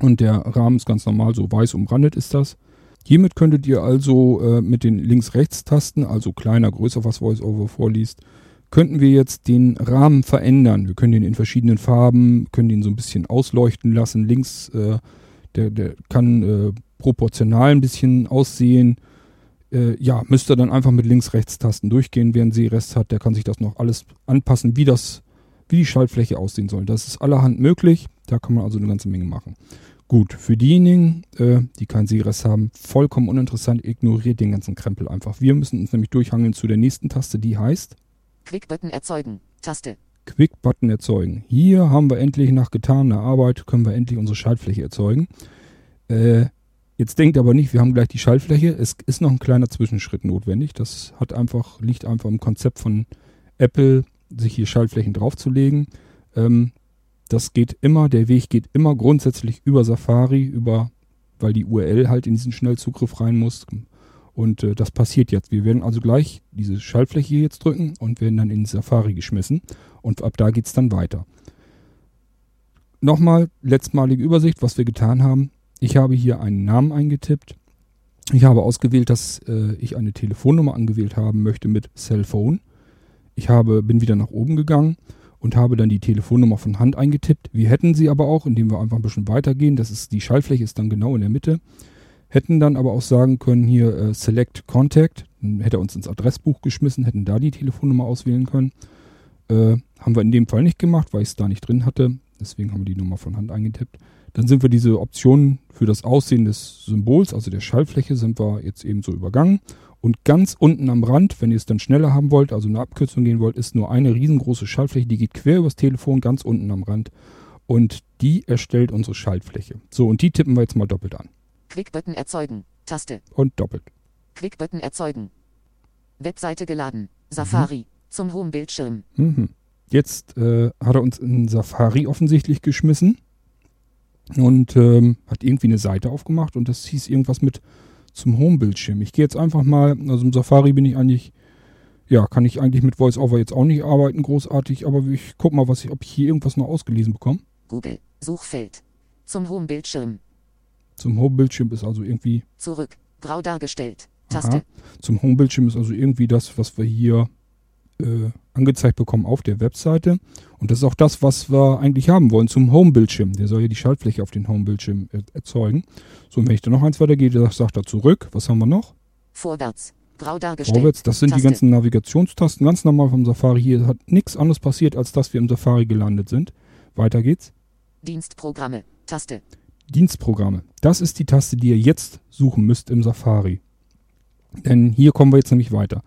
Und der Rahmen ist ganz normal, so weiß umrandet ist das. Hiermit könntet ihr also äh, mit den Links-Rechts-Tasten, also kleiner, größer, was VoiceOver vorliest, könnten wir jetzt den Rahmen verändern. Wir können den in verschiedenen Farben, können den so ein bisschen ausleuchten lassen. Links, äh, der, der kann äh, proportional ein bisschen aussehen. Äh, ja, müsst ihr dann einfach mit Links-Rechts-Tasten durchgehen. Wer einen Seerest hat, der kann sich das noch alles anpassen, wie das, wie die Schaltfläche aussehen soll. Das ist allerhand möglich. Da kann man also eine ganze Menge machen. Gut, für diejenigen, äh, die keinen Seerest haben, vollkommen uninteressant, ignoriert den ganzen Krempel einfach. Wir müssen uns nämlich durchhangeln zu der nächsten Taste, die heißt Quick-Button erzeugen. Taste. Quick-Button erzeugen. Hier haben wir endlich nach getaner Arbeit, können wir endlich unsere Schaltfläche erzeugen. Äh, jetzt denkt aber nicht, wir haben gleich die Schaltfläche. Es ist noch ein kleiner Zwischenschritt notwendig. Das hat einfach, liegt einfach im Konzept von Apple, sich hier Schaltflächen draufzulegen. Ähm, das geht immer, der Weg geht immer grundsätzlich über Safari, über, weil die URL halt in diesen Schnellzugriff rein muss. Und äh, das passiert jetzt. Wir werden also gleich diese Schaltfläche hier jetzt drücken und werden dann in Safari geschmissen. Und ab da geht's dann weiter. Nochmal letztmalige Übersicht, was wir getan haben. Ich habe hier einen Namen eingetippt. Ich habe ausgewählt, dass äh, ich eine Telefonnummer angewählt haben möchte mit Cellphone. Ich habe, bin wieder nach oben gegangen und habe dann die Telefonnummer von Hand eingetippt. Wir hätten sie aber auch, indem wir einfach ein bisschen weitergehen. Das ist, die Schaltfläche ist dann genau in der Mitte. Hätten dann aber auch sagen können, hier äh, Select Contact. Dann hätte er uns ins Adressbuch geschmissen, hätten da die Telefonnummer auswählen können. Äh, haben wir in dem Fall nicht gemacht, weil ich es da nicht drin hatte. Deswegen haben wir die Nummer von Hand eingetippt. Dann sind wir diese Optionen für das Aussehen des Symbols, also der Schallfläche, sind wir jetzt eben so übergangen. Und ganz unten am Rand, wenn ihr es dann schneller haben wollt, also eine Abkürzung gehen wollt, ist nur eine riesengroße Schaltfläche, die geht quer übers Telefon, ganz unten am Rand. Und die erstellt unsere Schaltfläche. So, und die tippen wir jetzt mal doppelt an. Quick-Button erzeugen. Taste. Und doppelt. Quick-Button erzeugen. Webseite geladen. Safari. Zum Homebildschirm. Mhm. Jetzt äh, hat er uns in Safari offensichtlich geschmissen und ähm, hat irgendwie eine Seite aufgemacht und das hieß irgendwas mit zum Homebildschirm. Ich gehe jetzt einfach mal, also im Safari bin ich eigentlich, ja, kann ich eigentlich mit VoiceOver jetzt auch nicht arbeiten, großartig, aber ich guck mal, was ich, ob ich hier irgendwas noch ausgelesen bekomme. Google. Suchfeld. Zum Homebildschirm. Zum Homebildschirm ist also irgendwie, Zurück. Grau dargestellt. Taste. aha, zum Homebildschirm ist also irgendwie das, was wir hier äh, angezeigt bekommen auf der Webseite. Und das ist auch das, was wir eigentlich haben wollen zum Home-Bildschirm. Der soll ja die Schaltfläche auf den Home-Bildschirm er erzeugen. So, und wenn ich dann noch eins weitergehe, sagt er zurück. Was haben wir noch? Vorwärts. Grau dargestellt. Vorwärts, das sind Taste. die ganzen Navigationstasten, ganz normal vom Safari. Hier hat nichts anderes passiert, als dass wir im Safari gelandet sind. Weiter geht's. Dienstprogramme. Taste. Dienstprogramme. Das ist die Taste, die ihr jetzt suchen müsst im Safari. Denn hier kommen wir jetzt nämlich weiter.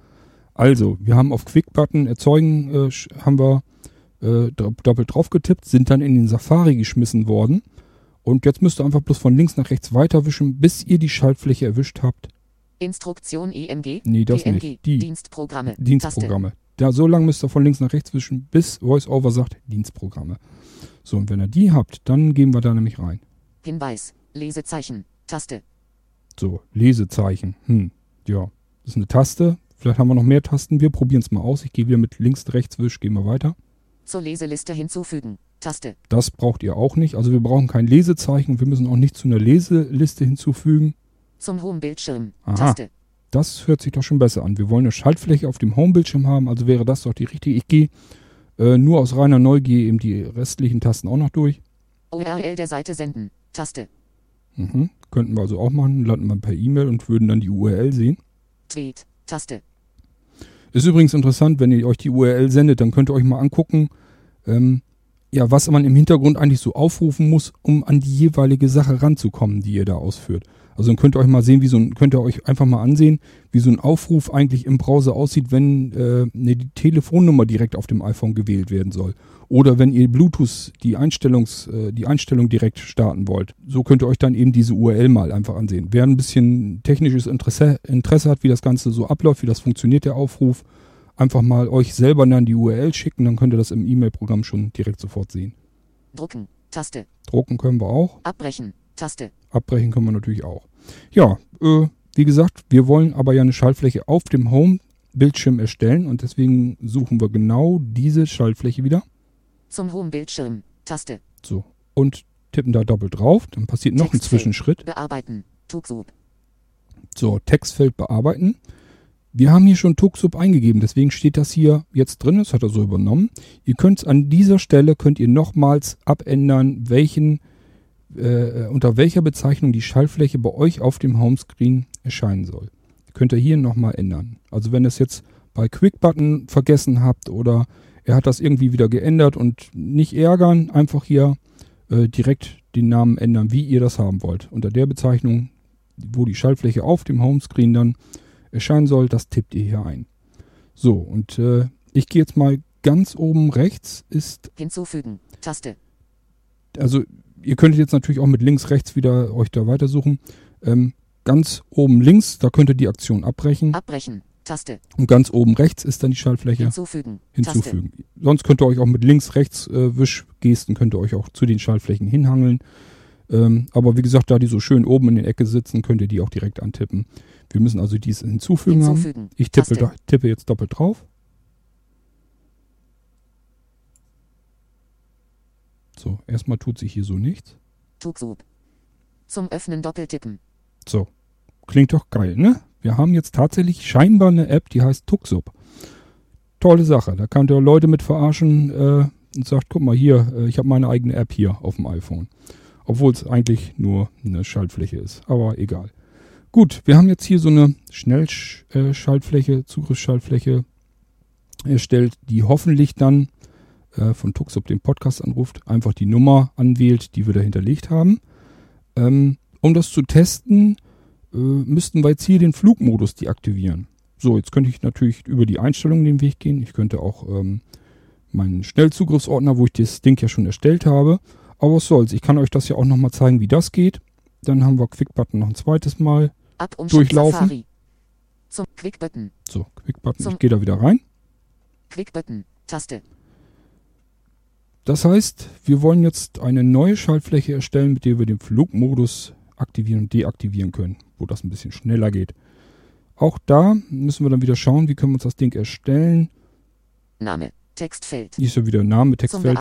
Also, wir haben auf Quick-Button erzeugen, äh, haben wir äh, do- doppelt drauf getippt, sind dann in den Safari geschmissen worden. Und jetzt müsst ihr einfach bloß von links nach rechts weiterwischen, bis ihr die Schaltfläche erwischt habt. Instruktion EMG. Nee, das DMG. nicht. Die Dienstprogramme. Taste. Dienstprogramme. Da, so lange müsst ihr von links nach rechts wischen, bis VoiceOver sagt Dienstprogramme. So, und wenn ihr die habt, dann gehen wir da nämlich rein. Hinweis. Lesezeichen. Taste. So, Lesezeichen. Hm, ja, das ist eine Taste. Vielleicht haben wir noch mehr Tasten. Wir probieren es mal aus. Ich gehe wieder mit links, rechts, wisch, gehen wir weiter. Zur Leseliste hinzufügen. Taste. Das braucht ihr auch nicht. Also wir brauchen kein Lesezeichen. Wir müssen auch nicht zu einer Leseliste hinzufügen. Zum Home-Bildschirm. Taste. Das hört sich doch schon besser an. Wir wollen eine Schaltfläche auf dem Home-Bildschirm haben, also wäre das doch die richtige. Ich gehe äh, nur aus reiner Neugier eben die restlichen Tasten auch noch durch. URL der Seite senden. Taste. Mhm. Könnten wir also auch machen, landen wir per E-Mail und würden dann die URL sehen. Tweet. Taste. Ist übrigens interessant, wenn ihr euch die URL sendet, dann könnt ihr euch mal angucken, ähm, ja, was man im Hintergrund eigentlich so aufrufen muss, um an die jeweilige Sache ranzukommen, die ihr da ausführt. Also dann könnt ihr euch mal sehen, wie so ein, könnt ihr euch einfach mal ansehen, wie so ein Aufruf eigentlich im Browser aussieht, wenn äh, ne, die Telefonnummer direkt auf dem iPhone gewählt werden soll. Oder wenn ihr Bluetooth die Einstellungs, äh, die Einstellung direkt starten wollt. So könnt ihr euch dann eben diese URL mal einfach ansehen. Wer ein bisschen technisches Interesse, Interesse hat, wie das Ganze so abläuft, wie das funktioniert, der Aufruf, einfach mal euch selber dann die URL schicken, dann könnt ihr das im E-Mail-Programm schon direkt sofort sehen. Drucken. Taste. Drucken können wir auch. Abbrechen. Taste. Abbrechen können wir natürlich auch. Ja, äh, wie gesagt, wir wollen aber ja eine Schaltfläche auf dem Home-Bildschirm erstellen und deswegen suchen wir genau diese Schaltfläche wieder. Zum Home-Bildschirm. Taste. So. Und tippen da doppelt drauf. Dann passiert noch ein Textfeld. Zwischenschritt. Bearbeiten. Tugsub. So, Textfeld bearbeiten. Wir haben hier schon Tuxub eingegeben, deswegen steht das hier jetzt drin, das hat er so übernommen. Ihr könnt an dieser Stelle, könnt ihr nochmals abändern, welchen, äh, unter welcher Bezeichnung die Schaltfläche bei euch auf dem Homescreen erscheinen soll. Könnt ihr hier nochmal ändern. Also wenn ihr es jetzt bei Quick-Button vergessen habt oder er hat das irgendwie wieder geändert und nicht ärgern, einfach hier äh, direkt den Namen ändern, wie ihr das haben wollt. Unter der Bezeichnung, wo die Schaltfläche auf dem Homescreen dann erscheinen soll, das tippt ihr hier ein. So, und äh, ich gehe jetzt mal ganz oben rechts ist, Hinzufügen. Taste. also ihr könntet jetzt natürlich auch mit links, rechts wieder euch da weitersuchen. Ähm, ganz oben links, da könnt ihr die Aktion abbrechen. Abbrechen. Taste. Und ganz oben rechts ist dann die Schaltfläche Hinzufügen. Taste. hinzufügen. Sonst könnt ihr euch auch mit links, rechts äh, Wischgesten könnt ihr euch auch zu den Schaltflächen hinhangeln. Ähm, aber wie gesagt, da die so schön oben in der Ecke sitzen, könnt ihr die auch direkt antippen. Wir müssen also dies hinzufügen haben. Hinzufügen. Ich tippe, Taste. da, tippe jetzt doppelt drauf. So, erstmal tut sich hier so nichts. Tugsub. Zum Öffnen doppeltippen. So, klingt doch geil, ne? Wir haben jetzt tatsächlich scheinbar eine App, die heißt Tuxub. Tolle Sache. Da könnt ihr Leute mit verarschen äh, und sagt, guck mal hier, äh, ich habe meine eigene App hier auf dem iPhone. Obwohl es eigentlich nur eine Schaltfläche ist. Aber egal. Gut, wir haben jetzt hier so eine Schnellschaltfläche, Zugriffsschaltfläche erstellt, die hoffentlich dann äh, von Tuxup den Podcast anruft, einfach die Nummer anwählt, die wir da hinterlegt haben. Ähm, um das zu testen, äh, müssten wir jetzt hier den Flugmodus deaktivieren. So, jetzt könnte ich natürlich über die Einstellungen den Weg gehen. Ich könnte auch ähm, meinen Schnellzugriffsordner, wo ich das Ding ja schon erstellt habe. Aber was soll's, ich kann euch das ja auch nochmal zeigen, wie das geht. Dann haben wir Quick-Button noch ein zweites Mal. Ab Umschlag Durchlaufen. Safari. Zum Quick-Button. So, Quick-Button, ich gehe da wieder rein. Quick-Button. Taste. Das heißt, wir wollen jetzt eine neue Schaltfläche erstellen, mit der wir den Flugmodus aktivieren und deaktivieren können, wo das ein bisschen schneller geht. Auch da müssen wir dann wieder schauen, wie können wir uns das Ding erstellen. Name. Textfeld. Hier ist ja wieder Name, Textfeld.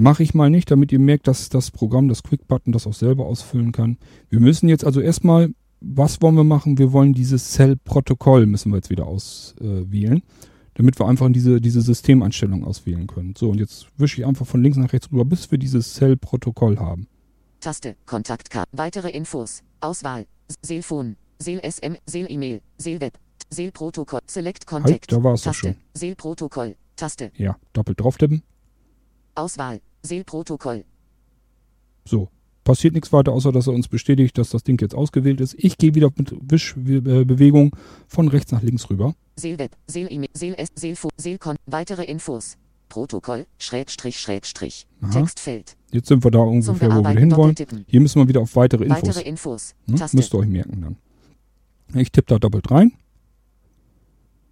Mache ich mal nicht, damit ihr merkt, dass das Programm, das Quick-Button, das auch selber ausfüllen kann. Wir müssen jetzt also erstmal, was wollen wir machen? Wir wollen dieses Cell-Protokoll, müssen wir jetzt wieder auswählen. Damit wir einfach diese, diese Systemeinstellung auswählen können. So, und jetzt wische ich einfach von links nach rechts rüber, bis wir dieses Cell-Protokoll haben. Taste, Kontaktkarte, weitere Infos, Auswahl, Seelphone, Seel-SM, Seel-E-Mail, Seel-Web, Seel-Protokoll, Select Halt, Contact, da war es doch Taste, schon. Seel-Protokoll, Taste, Ja, doppelt drauf tippen. Auswahl, Seel-Protokoll, So. Passiert nichts weiter, außer dass er uns bestätigt, dass das Ding jetzt ausgewählt ist. Ich gehe wieder mit Wischbewegung von rechts nach links rüber. Seel-Web, Seel-E-Mail, Seel-S, Seel-Phone, Seel-Con, weitere Infos, Protokoll, Schrägstrich, Schrägstrich, Aha. Textfeld, Jetzt sind wir da ungefähr, wo wir hinwollen. Hier müssen wir wieder auf weitere Infos. weitere Infos, Ne? Müsst ihr euch merken dann. Ich tippe da doppelt rein.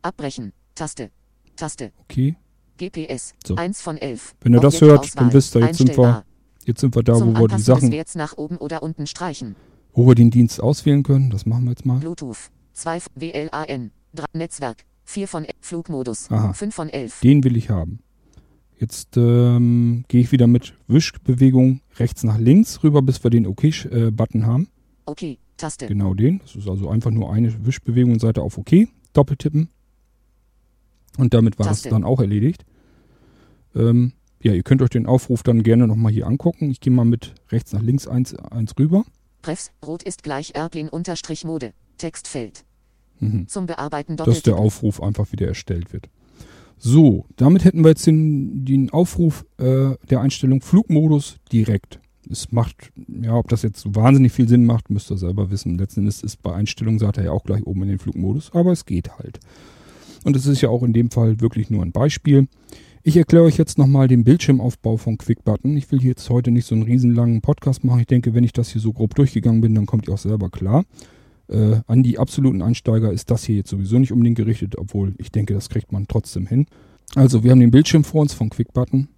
abbrechen, Taste, Taste, Okay. GPS, So. 1 von 11. Wenn ihr das hört, dann wisst ihr, jetzt sind wir. Jetzt sind wir da, Zum wo wir die Sachen, Werts nach oben oder unten streichen. wo wir den Dienst auswählen können. Das machen wir jetzt mal. Bluetooth, 2 WLAN, 3 Netzwerk, 4 von 11, Flugmodus, Aha. 5 von 11. Den will ich haben. Jetzt ähm, gehe ich wieder mit Wischbewegung rechts nach links rüber, bis wir den OK-Button haben. Okay, Taste. Genau den. Das ist also einfach nur eine Wischbewegung, Seite auf OK. Doppeltippen. Und damit war Taste. das dann auch erledigt. Ähm, ja, ihr könnt euch den Aufruf dann gerne nochmal hier angucken. Ich gehe mal mit rechts nach links eins, eins rüber. Prefs, rot ist gleich Erblin unterstrich Mode. Textfeld. Mhm. Zum Bearbeiten dass der. Aufruf einfach wieder erstellt wird. So, damit hätten wir jetzt den, den Aufruf äh, der Einstellung Flugmodus direkt. Es macht, ja, ob das jetzt so wahnsinnig viel Sinn macht, müsst ihr selber wissen. Letzten Endes ist bei Einstellungen, sagt er ja auch gleich oben in den Flugmodus, aber es geht halt. Und es ist ja auch in dem Fall wirklich nur ein Beispiel. Ich erkläre euch jetzt nochmal den Bildschirmaufbau von QuickButton. Ich will hier jetzt heute nicht so einen riesenlangen Podcast machen. Ich denke, wenn ich das hier so grob durchgegangen bin, dann kommt ihr auch selber klar. Äh, an die absoluten Einsteiger ist das hier jetzt sowieso nicht unbedingt gerichtet, obwohl ich denke, das kriegt man trotzdem hin. Also, wir haben den Bildschirm vor uns von QuickButton.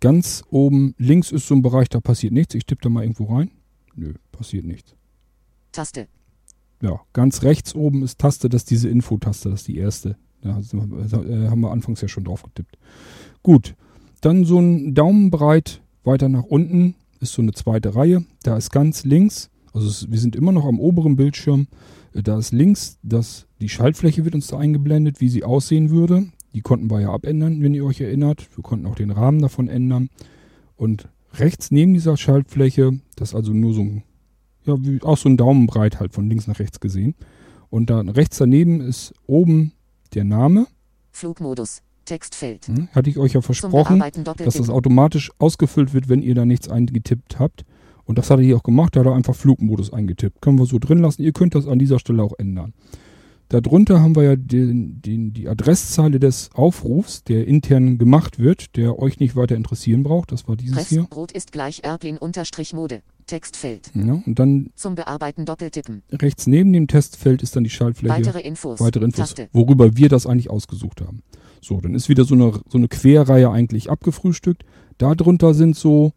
Ganz oben links ist so ein Bereich, da passiert nichts. Ich tippe da mal irgendwo rein. Nö, passiert nichts. Taste. Ja, ganz rechts oben ist Taste, das ist diese Info-Taste, das ist die erste. Da wir- äh, haben wir anfangs ja schon drauf getippt. Gut, dann so ein Daumenbreit weiter nach unten ist so eine zweite Reihe. Da ist ganz links, also wir sind immer noch am oberen Bildschirm, äh, da ist links, das, die Schaltfläche wird uns da eingeblendet, wie sie aussehen würde. Die konnten wir ja abändern, wenn ihr euch erinnert. Wir konnten auch den Rahmen davon ändern. Und rechts neben dieser Schaltfläche, das ist also nur so ein ja, auch so ein Daumenbreit halt von links nach rechts gesehen. Und dann rechts daneben ist oben der Name. Flugmodus. Textfeld. Hm, Hatte ich euch ja versprochen, dass das automatisch ausgefüllt wird, wenn ihr da nichts eingetippt habt. Und das hat er hier auch gemacht, da hat er einfach Flugmodus eingetippt. Können wir so drin lassen. Ihr könnt das an dieser Stelle auch ändern. Darunter haben wir ja den, den, die Adresszeile des Aufrufs, der intern gemacht wird, der euch nicht weiter interessieren braucht. Das war dieses Press, hier. rot ist gleich Erblin unterstrich Mode. Textfeld. Ja, und dann Zum Bearbeiten doppeltippen. rechts neben dem Testfeld ist dann die Schaltfläche. Weitere Infos. weitere Infos, Taste. worüber wir das eigentlich ausgesucht haben. So, dann ist wieder so eine, so eine Querreihe eigentlich abgefrühstückt. Darunter sind so,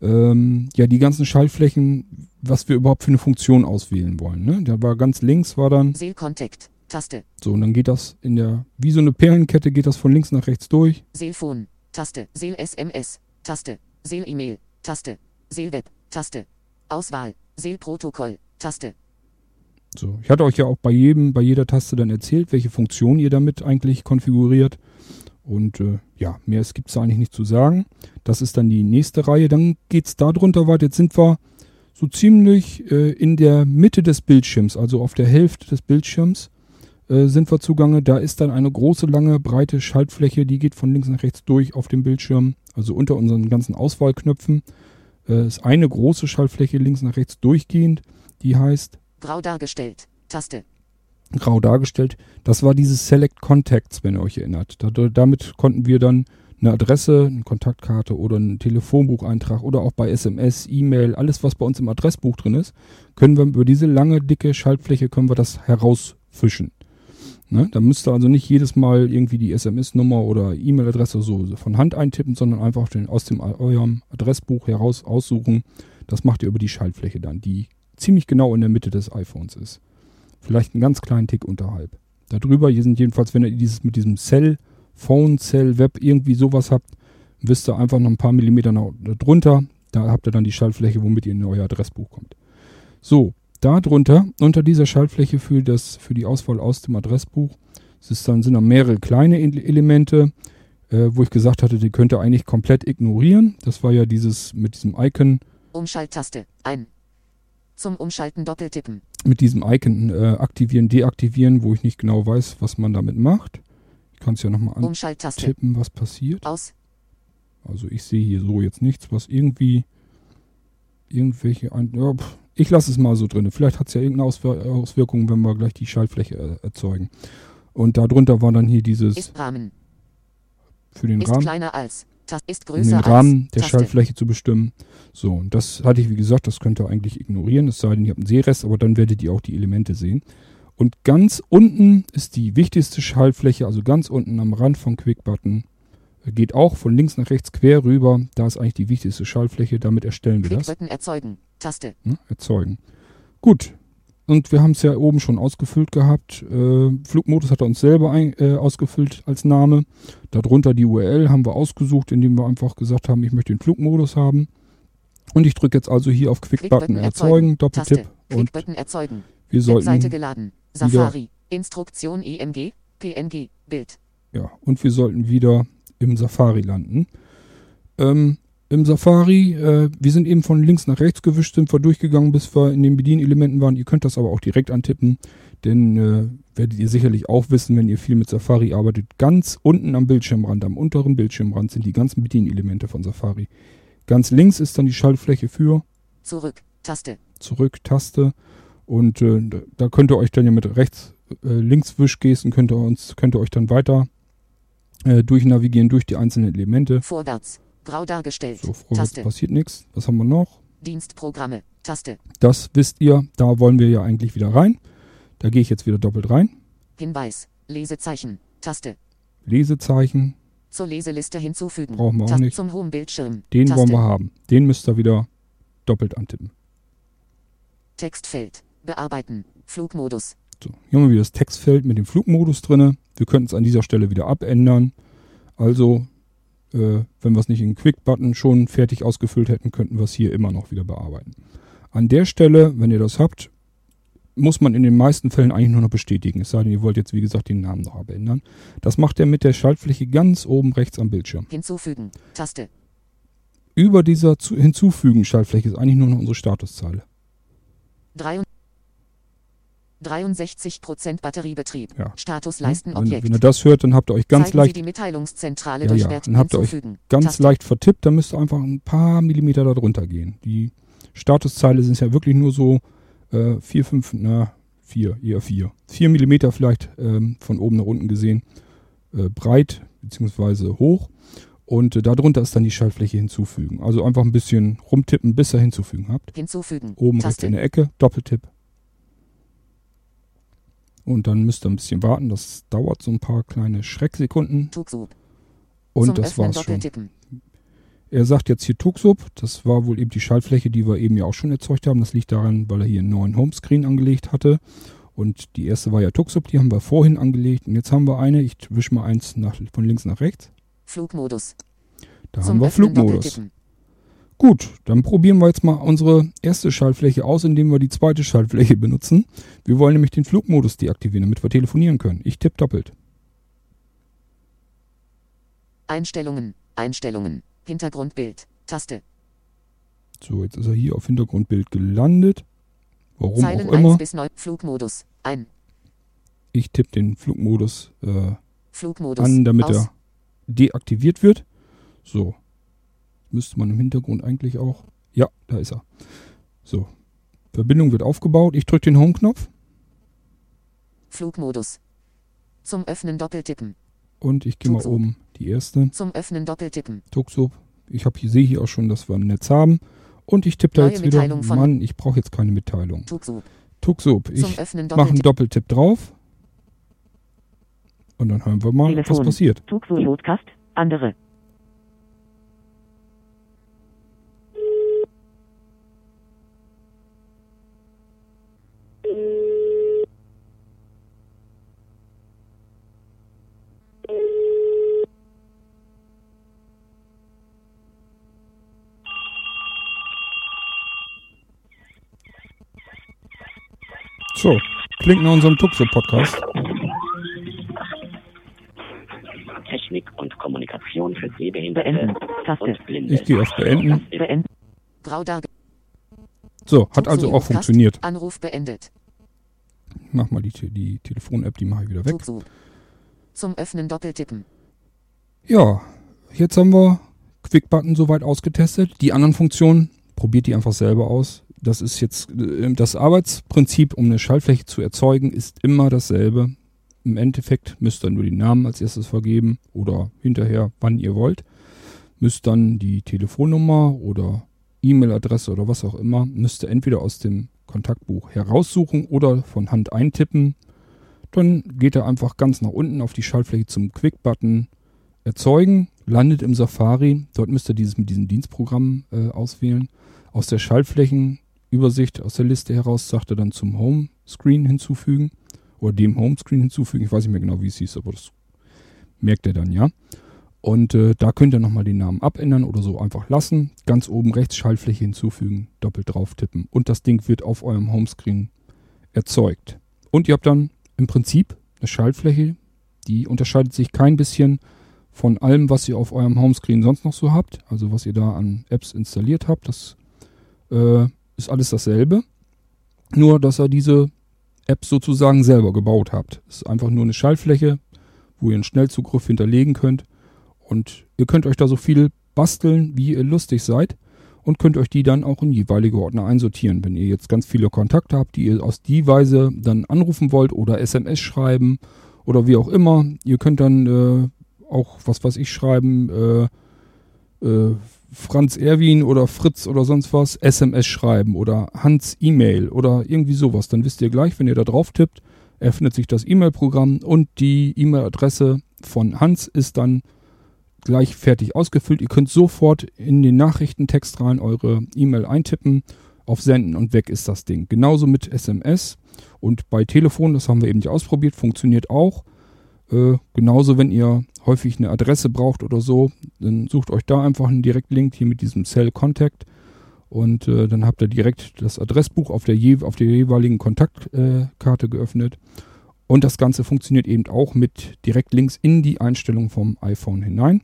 ähm, ja, die ganzen Schaltflächen, was wir überhaupt für eine Funktion auswählen wollen. Ne? Da war ganz links war dann, Seel Contact. Taste. so, und dann geht das in der, wie so eine Perlenkette geht das von links nach rechts durch. Seelphone. Taste. Seel SMS. Taste. Seel E-Mail. Taste. Seel Web. Taste. Auswahl. Seel Protokoll. Taste. So, ich hatte euch ja auch bei jedem, bei jeder Taste dann erzählt, welche Funktion ihr damit eigentlich konfiguriert. Und äh, ja, mehr gibt es eigentlich nicht zu sagen. Das ist dann die nächste Reihe. Dann geht's da drunter weiter. Jetzt sind wir so ziemlich äh, in der Mitte des Bildschirms, also auf der Hälfte des Bildschirms äh, sind wir zugange. Da ist dann eine große, lange, breite Schaltfläche, die geht von links nach rechts durch auf dem Bildschirm, also unter unseren ganzen Auswahlknöpfen. Äh, ist eine große Schaltfläche links nach rechts durchgehend, die heißt Grau dargestellt. Taste. grau dargestellt. Das war dieses Select Contacts, wenn ihr euch erinnert. Da, damit konnten wir dann eine Adresse, eine Kontaktkarte oder einen Telefonbucheintrag oder auch bei SMS, E-Mail, alles was bei uns im Adressbuch drin ist, können wir über diese lange, dicke Schaltfläche können wir das herausfischen. Ne? Da müsst ihr also nicht jedes Mal irgendwie die SMS-Nummer oder E-Mail-Adresse so von Hand eintippen, sondern einfach den, aus dem eurem Adressbuch heraus aussuchen. Das macht ihr über die Schaltfläche dann, die ziemlich genau in der Mitte des iPhones ist. Vielleicht einen ganz kleinen Tick unterhalb. Darüber, hier sind jedenfalls, wenn ihr dieses mit diesem Cell, Phone, Cell, Web irgendwie sowas habt, wisst ihr einfach noch ein paar Millimeter noch drunter. Da habt ihr dann die Schaltfläche, womit ihr in euer Adressbuch kommt. So, da drunter, unter dieser Schaltfläche für, das, für die Auswahl aus dem Adressbuch, Es ist dann, sind dann mehrere kleine Ele- Elemente, äh, wo ich gesagt hatte, die könnt ihr eigentlich komplett ignorieren. Das war ja dieses mit diesem Icon, Umschalttaste. Ein. Zum Umschalten doppeltippen. mit diesem Icon äh, aktivieren, deaktivieren, wo ich nicht genau weiß, was man damit macht. Ich kann es ja nochmal Umschalttaste. antippen, was passiert. Aus. Also ich sehe hier so jetzt nichts, was irgendwie irgendwelche... Ein ja, pff, ich lasse es mal so drin. Vielleicht hat es ja irgendeine Auswir Auswirkung, wenn wir gleich die Schaltfläche äh, erzeugen. Und darunter war dann hier dieses Ist Rahmen. für den Ist Rahmen, kleiner als. Ist um größer den als. Rahmen der Taste. Schaltfläche zu bestimmen. So, und das hatte ich, wie gesagt, das könnt ihr eigentlich ignorieren, es sei denn, ihr habt einen Sehrest, aber dann werdet ihr auch die Elemente sehen. Und ganz unten ist die wichtigste Schaltfläche, also ganz unten am Rand von Quick-Button. Äh, Geht auch von links nach rechts quer rüber. Da ist eigentlich die wichtigste Schaltfläche. Damit erstellen wir das. Erzeugen. Taste. Ne? Erzeugen. Gut. Und wir haben es ja oben schon ausgefüllt gehabt. Äh, Flugmodus hat er uns selber ein, äh, ausgefüllt als Name. Darunter die URL haben wir ausgesucht, indem wir einfach gesagt haben, ich möchte den Flugmodus haben. Und ich drücke jetzt also hier auf Quick-Button Quick-Button erzeugen, Doppeltipp. Und Quick-Button erzeugen. wir Webseite sollten, geladen. Safari. Instruktion EMG. PNG. Bild. ja, und wir sollten wieder im Safari landen. Ähm, Im Safari, äh, wir sind eben von links nach rechts gewischt, sind wir durchgegangen, bis wir in den Bedienelementen waren. Ihr könnt das aber auch direkt antippen, denn äh, werdet ihr sicherlich auch wissen, wenn ihr viel mit Safari arbeitet. Ganz unten am Bildschirmrand, am unteren Bildschirmrand sind die ganzen Bedienelemente von Safari. Ganz links ist dann die Schaltfläche für Zurück. Taste. zurück, Taste. Und äh, da- könnt ihr euch dann ja mit rechts, äh, links Wischgesten könnt ihr uns, könnt ihr euch dann weiter äh, durchnavigieren durch die einzelnen Elemente. Vorwärts. Grau dargestellt. So, vorwärts Taste. passiert nichts. Was haben wir noch? Dienstprogramme. Taste. Das wisst ihr, da wollen wir ja eigentlich wieder rein. Da gehe ich jetzt wieder doppelt rein. Hinweis. Lesezeichen. Taste. Lesezeichen, Zur Leseliste hinzufügen. Brauchen wir auch Taste nicht. Zum Homebildschirm. den Taste. wollen wir haben. Den müsst ihr wieder doppelt antippen. Textfeld. Bearbeiten. Flugmodus. So, hier haben wir wieder das Textfeld mit dem Flugmodus drinne. Wir könnten es an dieser Stelle wieder abändern. Also, wenn wir es nicht in Quick-Button schon fertig ausgefüllt hätten, könnten wir es hier immer noch wieder bearbeiten. An der Stelle, wenn ihr das habt, muss man in den meisten Fällen eigentlich nur noch bestätigen. Es sei denn, ihr wollt jetzt, wie gesagt, den Namen noch abändern. Das macht er mit der Schaltfläche ganz oben rechts am Bildschirm. Hinzufügen. Taste. Über dieser zu hinzufügen Schaltfläche ist eigentlich nur noch unsere Statuszeile. 63% Batteriebetrieb. Ja. Status Wenn, Leistenobjekt. wenn ihr das hört, dann habt ihr euch ganz Zeigen leicht Sie die Mitteilungszentrale Ja, ja, dann habt ihr euch ganz Taste. leicht vertippt, dann müsst ihr einfach ein paar Millimeter darunter gehen. Die Statuszeile sind ja wirklich nur so äh, vier, fünf, na, vier, eher vier. Vier Millimeter vielleicht ähm, von oben nach unten gesehen, äh, breit beziehungsweise hoch. Und äh, darunter ist dann die Schaltfläche hinzufügen. Also einfach ein bisschen rumtippen, bis ihr hinzufügen habt. Hinzufügen. Oben rechts Taste. in der Ecke, Doppeltipp. Und dann müsst ihr ein bisschen warten. Das dauert so ein paar kleine Schrecksekunden. Tuxub. Und Zum das Öffnen war's schon. Er sagt jetzt hier Tuxub. Das war wohl eben die Schaltfläche, die wir eben ja auch schon erzeugt haben. Das liegt daran, weil er hier einen neuen Homescreen angelegt hatte. Und die erste war ja Tuxub, die haben wir vorhin angelegt. Und jetzt haben wir eine, ich wische mal eins nach, von links nach rechts. Flugmodus. Da Zum haben wir Öffnen Flugmodus. Gut, dann probieren wir jetzt mal unsere erste Schaltfläche aus, indem wir die zweite Schaltfläche benutzen. Wir wollen nämlich den Flugmodus deaktivieren, damit wir telefonieren können. Ich tippe doppelt. Einstellungen. Einstellungen. Hintergrundbild. Taste. So, jetzt ist er hier auf Hintergrundbild gelandet. Warum Zeilen auch immer. 1 bis 9. Flugmodus. Ein. Ich tippe den Flugmodus äh, Flugmodus. an, damit aus. er deaktiviert wird. So. Müsste man im Hintergrund eigentlich auch. Ja, da ist er. So. Verbindung wird aufgebaut. Ich drücke den Home-Knopf Flugmodus. Zum Öffnen doppeltippen. und ich gehe mal Tuxub. oben die erste. Zum Öffnen doppeltippen. Tuxub. Ich hier, sehe hier auch schon, dass wir ein Netz haben. Und ich tippe da Neue jetzt wieder. Mitteilung Mann, ich brauche jetzt keine Mitteilung. Tuxub. Tuxub. Ich mache einen. Doppeltipp drauf. Und dann hören wir mal, was Telefon. passiert. Tuxo Podcast, andere. Klingt nach unserem Tuxo-Podcast. Technik und Kommunikation für Sehbehinderte Ich gehe auf Beenden. So, hat also auch funktioniert. Anruf beendet. Mach mal die, die Telefon-App, die mache ich wieder weg. Zum Öffnen doppeltippen. Ja, jetzt haben wir Quick Button soweit ausgetestet. Die anderen Funktionen probiert die einfach selber aus. Das ist jetzt, äh, das Arbeitsprinzip, um eine Schaltfläche zu erzeugen, ist immer dasselbe. Im Endeffekt müsst ihr nur den Namen als erstes vergeben oder hinterher, wann ihr wollt. Müsst dann die Telefonnummer oder E-Mail-Adresse oder was auch immer, müsst ihr entweder aus dem Kontaktbuch heraussuchen oder von Hand eintippen. Dann geht er einfach ganz nach unten auf die Schaltfläche zum Quick-Button erzeugen, landet im Safari. Dort müsst ihr dieses mit diesem Dienstprogramm äh, auswählen. Aus der Schaltflächenübersicht, aus der Liste heraus, sagt er dann zum Homescreen hinzufügen oder dem Homescreen hinzufügen. Ich weiß nicht mehr genau, wie es hieß, aber das merkt er dann, ja. Und äh, da könnt ihr nochmal den Namen abändern oder so einfach lassen. Ganz oben rechts Schaltfläche hinzufügen, doppelt drauf tippen. Und das Ding wird auf eurem Homescreen erzeugt. Und ihr habt dann im Prinzip eine Schaltfläche, die unterscheidet sich kein bisschen von allem, was ihr auf eurem Homescreen sonst noch so habt. Also was ihr da an Apps installiert habt. Das äh, ist alles dasselbe. Nur, dass ihr diese App sozusagen selber gebaut habt. Es ist einfach nur eine Schaltfläche, wo ihr einen Schnellzugriff hinterlegen könnt. Und ihr könnt euch da so viel basteln, wie ihr lustig seid. Und könnt euch die dann auch in jeweilige Ordner einsortieren. Wenn ihr jetzt ganz viele Kontakte habt, die ihr aus die Weise dann anrufen wollt oder SMS schreiben oder wie auch immer. Ihr könnt dann äh, auch, was weiß ich, schreiben, äh, äh, Franz Erwin oder Fritz oder sonst was, SMS schreiben oder Hans E-Mail oder irgendwie sowas. Dann wisst ihr gleich, wenn ihr da drauf tippt, öffnet sich das E-Mail-Programm und die E-Mail-Adresse von Hans ist dann gleich fertig ausgefüllt. Ihr könnt sofort in den Nachrichtentext rein eure E-Mail eintippen, auf Senden und weg ist das Ding. Genauso mit SMS und bei Telefon, das haben wir eben nicht ausprobiert, funktioniert auch. Äh, genauso, wenn ihr häufig eine Adresse braucht oder so, dann sucht euch da einfach einen Direktlink hier mit diesem Cell Contact und äh, dann habt ihr direkt das Adressbuch auf der, je auf der jeweiligen Kontaktkarte geöffnet. Und das Ganze funktioniert eben auch mit Direktlinks in die Einstellung vom iPhone hinein.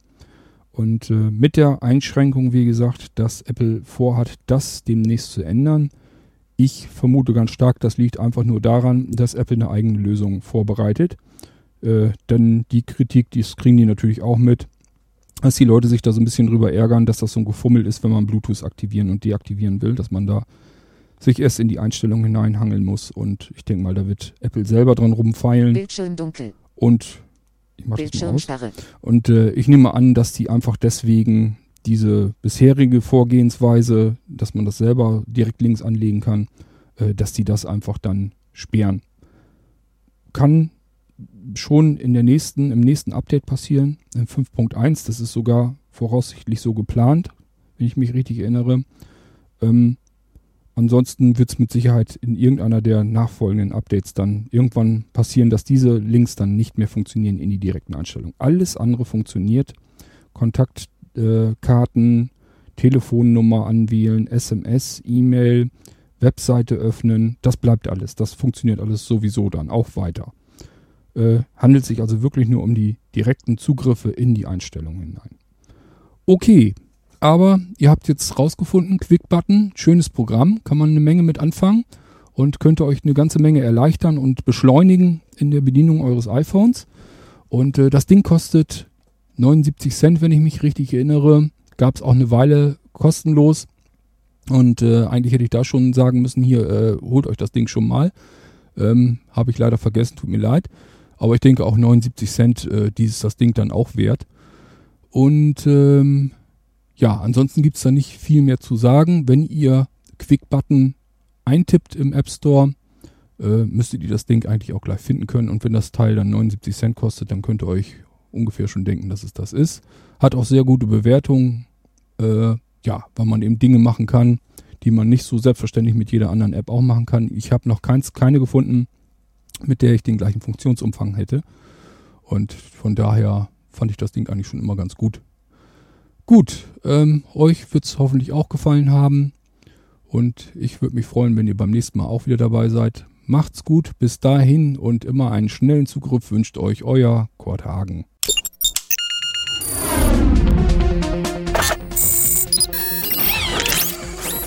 Und äh, mit der Einschränkung, wie gesagt, dass Apple vorhat, das demnächst zu ändern. Ich vermute ganz stark, das liegt einfach nur daran, dass Apple eine eigene Lösung vorbereitet. Äh, denn die Kritik, die kriegen die natürlich auch mit, dass die Leute sich da so ein bisschen drüber ärgern, dass das so ein Gefummel ist, wenn man Bluetooth aktivieren und deaktivieren will, dass man da sich erst in die Einstellung hineinhangeln muss. Und ich denke mal, da wird Apple selber dran rumfeilen. Bildschirm dunkel. Und ich mache das mal aus. Und äh, ich nehme an, dass die einfach deswegen diese bisherige Vorgehensweise, dass man das selber direkt links anlegen kann, äh, dass die das einfach dann sperren. Kann schon in der nächsten, im nächsten Update passieren, in 5.1, das ist sogar voraussichtlich so geplant, wenn ich mich richtig erinnere. Ähm, ansonsten wird es mit Sicherheit in irgendeiner der nachfolgenden Updates dann irgendwann passieren, dass diese Links dann nicht mehr funktionieren in die direkten Einstellungen. Alles andere funktioniert. Kontaktkarten, Telefonnummer anwählen, SMS, E-Mail, Webseite öffnen, das bleibt alles. Das funktioniert alles sowieso dann auch weiter. Äh, handelt sich also wirklich nur um die direkten Zugriffe in die Einstellungen hinein. Okay, aber ihr habt jetzt rausgefunden, Quick-Button, schönes Programm, kann man eine Menge mit anfangen und könnte euch eine ganze Menge erleichtern und beschleunigen in der Bedienung eures iPhones. Und äh, das Ding kostet 79 Cent, wenn ich mich richtig erinnere. Gab es auch eine Weile kostenlos. Und äh, eigentlich hätte ich da schon sagen müssen, hier, äh, holt euch das Ding schon mal. Ähm, Habe ich leider vergessen, tut mir leid. Aber ich denke auch 79 Cent, äh, dieses das Ding dann auch wert. Und ähm, ja, ansonsten gibt's da nicht viel mehr zu sagen. Wenn ihr Quick-Button eintippt im App Store, äh, müsstet ihr das Ding eigentlich auch gleich finden können. Und wenn das Teil dann 79 Cent kostet, dann könnt ihr euch ungefähr schon denken, dass es das ist. Hat auch sehr gute Bewertungen, äh, ja, weil man eben Dinge machen kann, die man nicht so selbstverständlich mit jeder anderen App auch machen kann. Ich habe noch keins, keine gefunden, mit der ich den gleichen Funktionsumfang hätte. Und von daher fand ich das Ding eigentlich schon immer ganz gut. Gut, ähm, euch wird's hoffentlich auch gefallen haben. Und ich würde mich freuen, wenn ihr beim nächsten Mal auch wieder dabei seid. Macht's gut, bis dahin und immer einen schnellen Zugriff wünscht euch euer Kurt Hagen.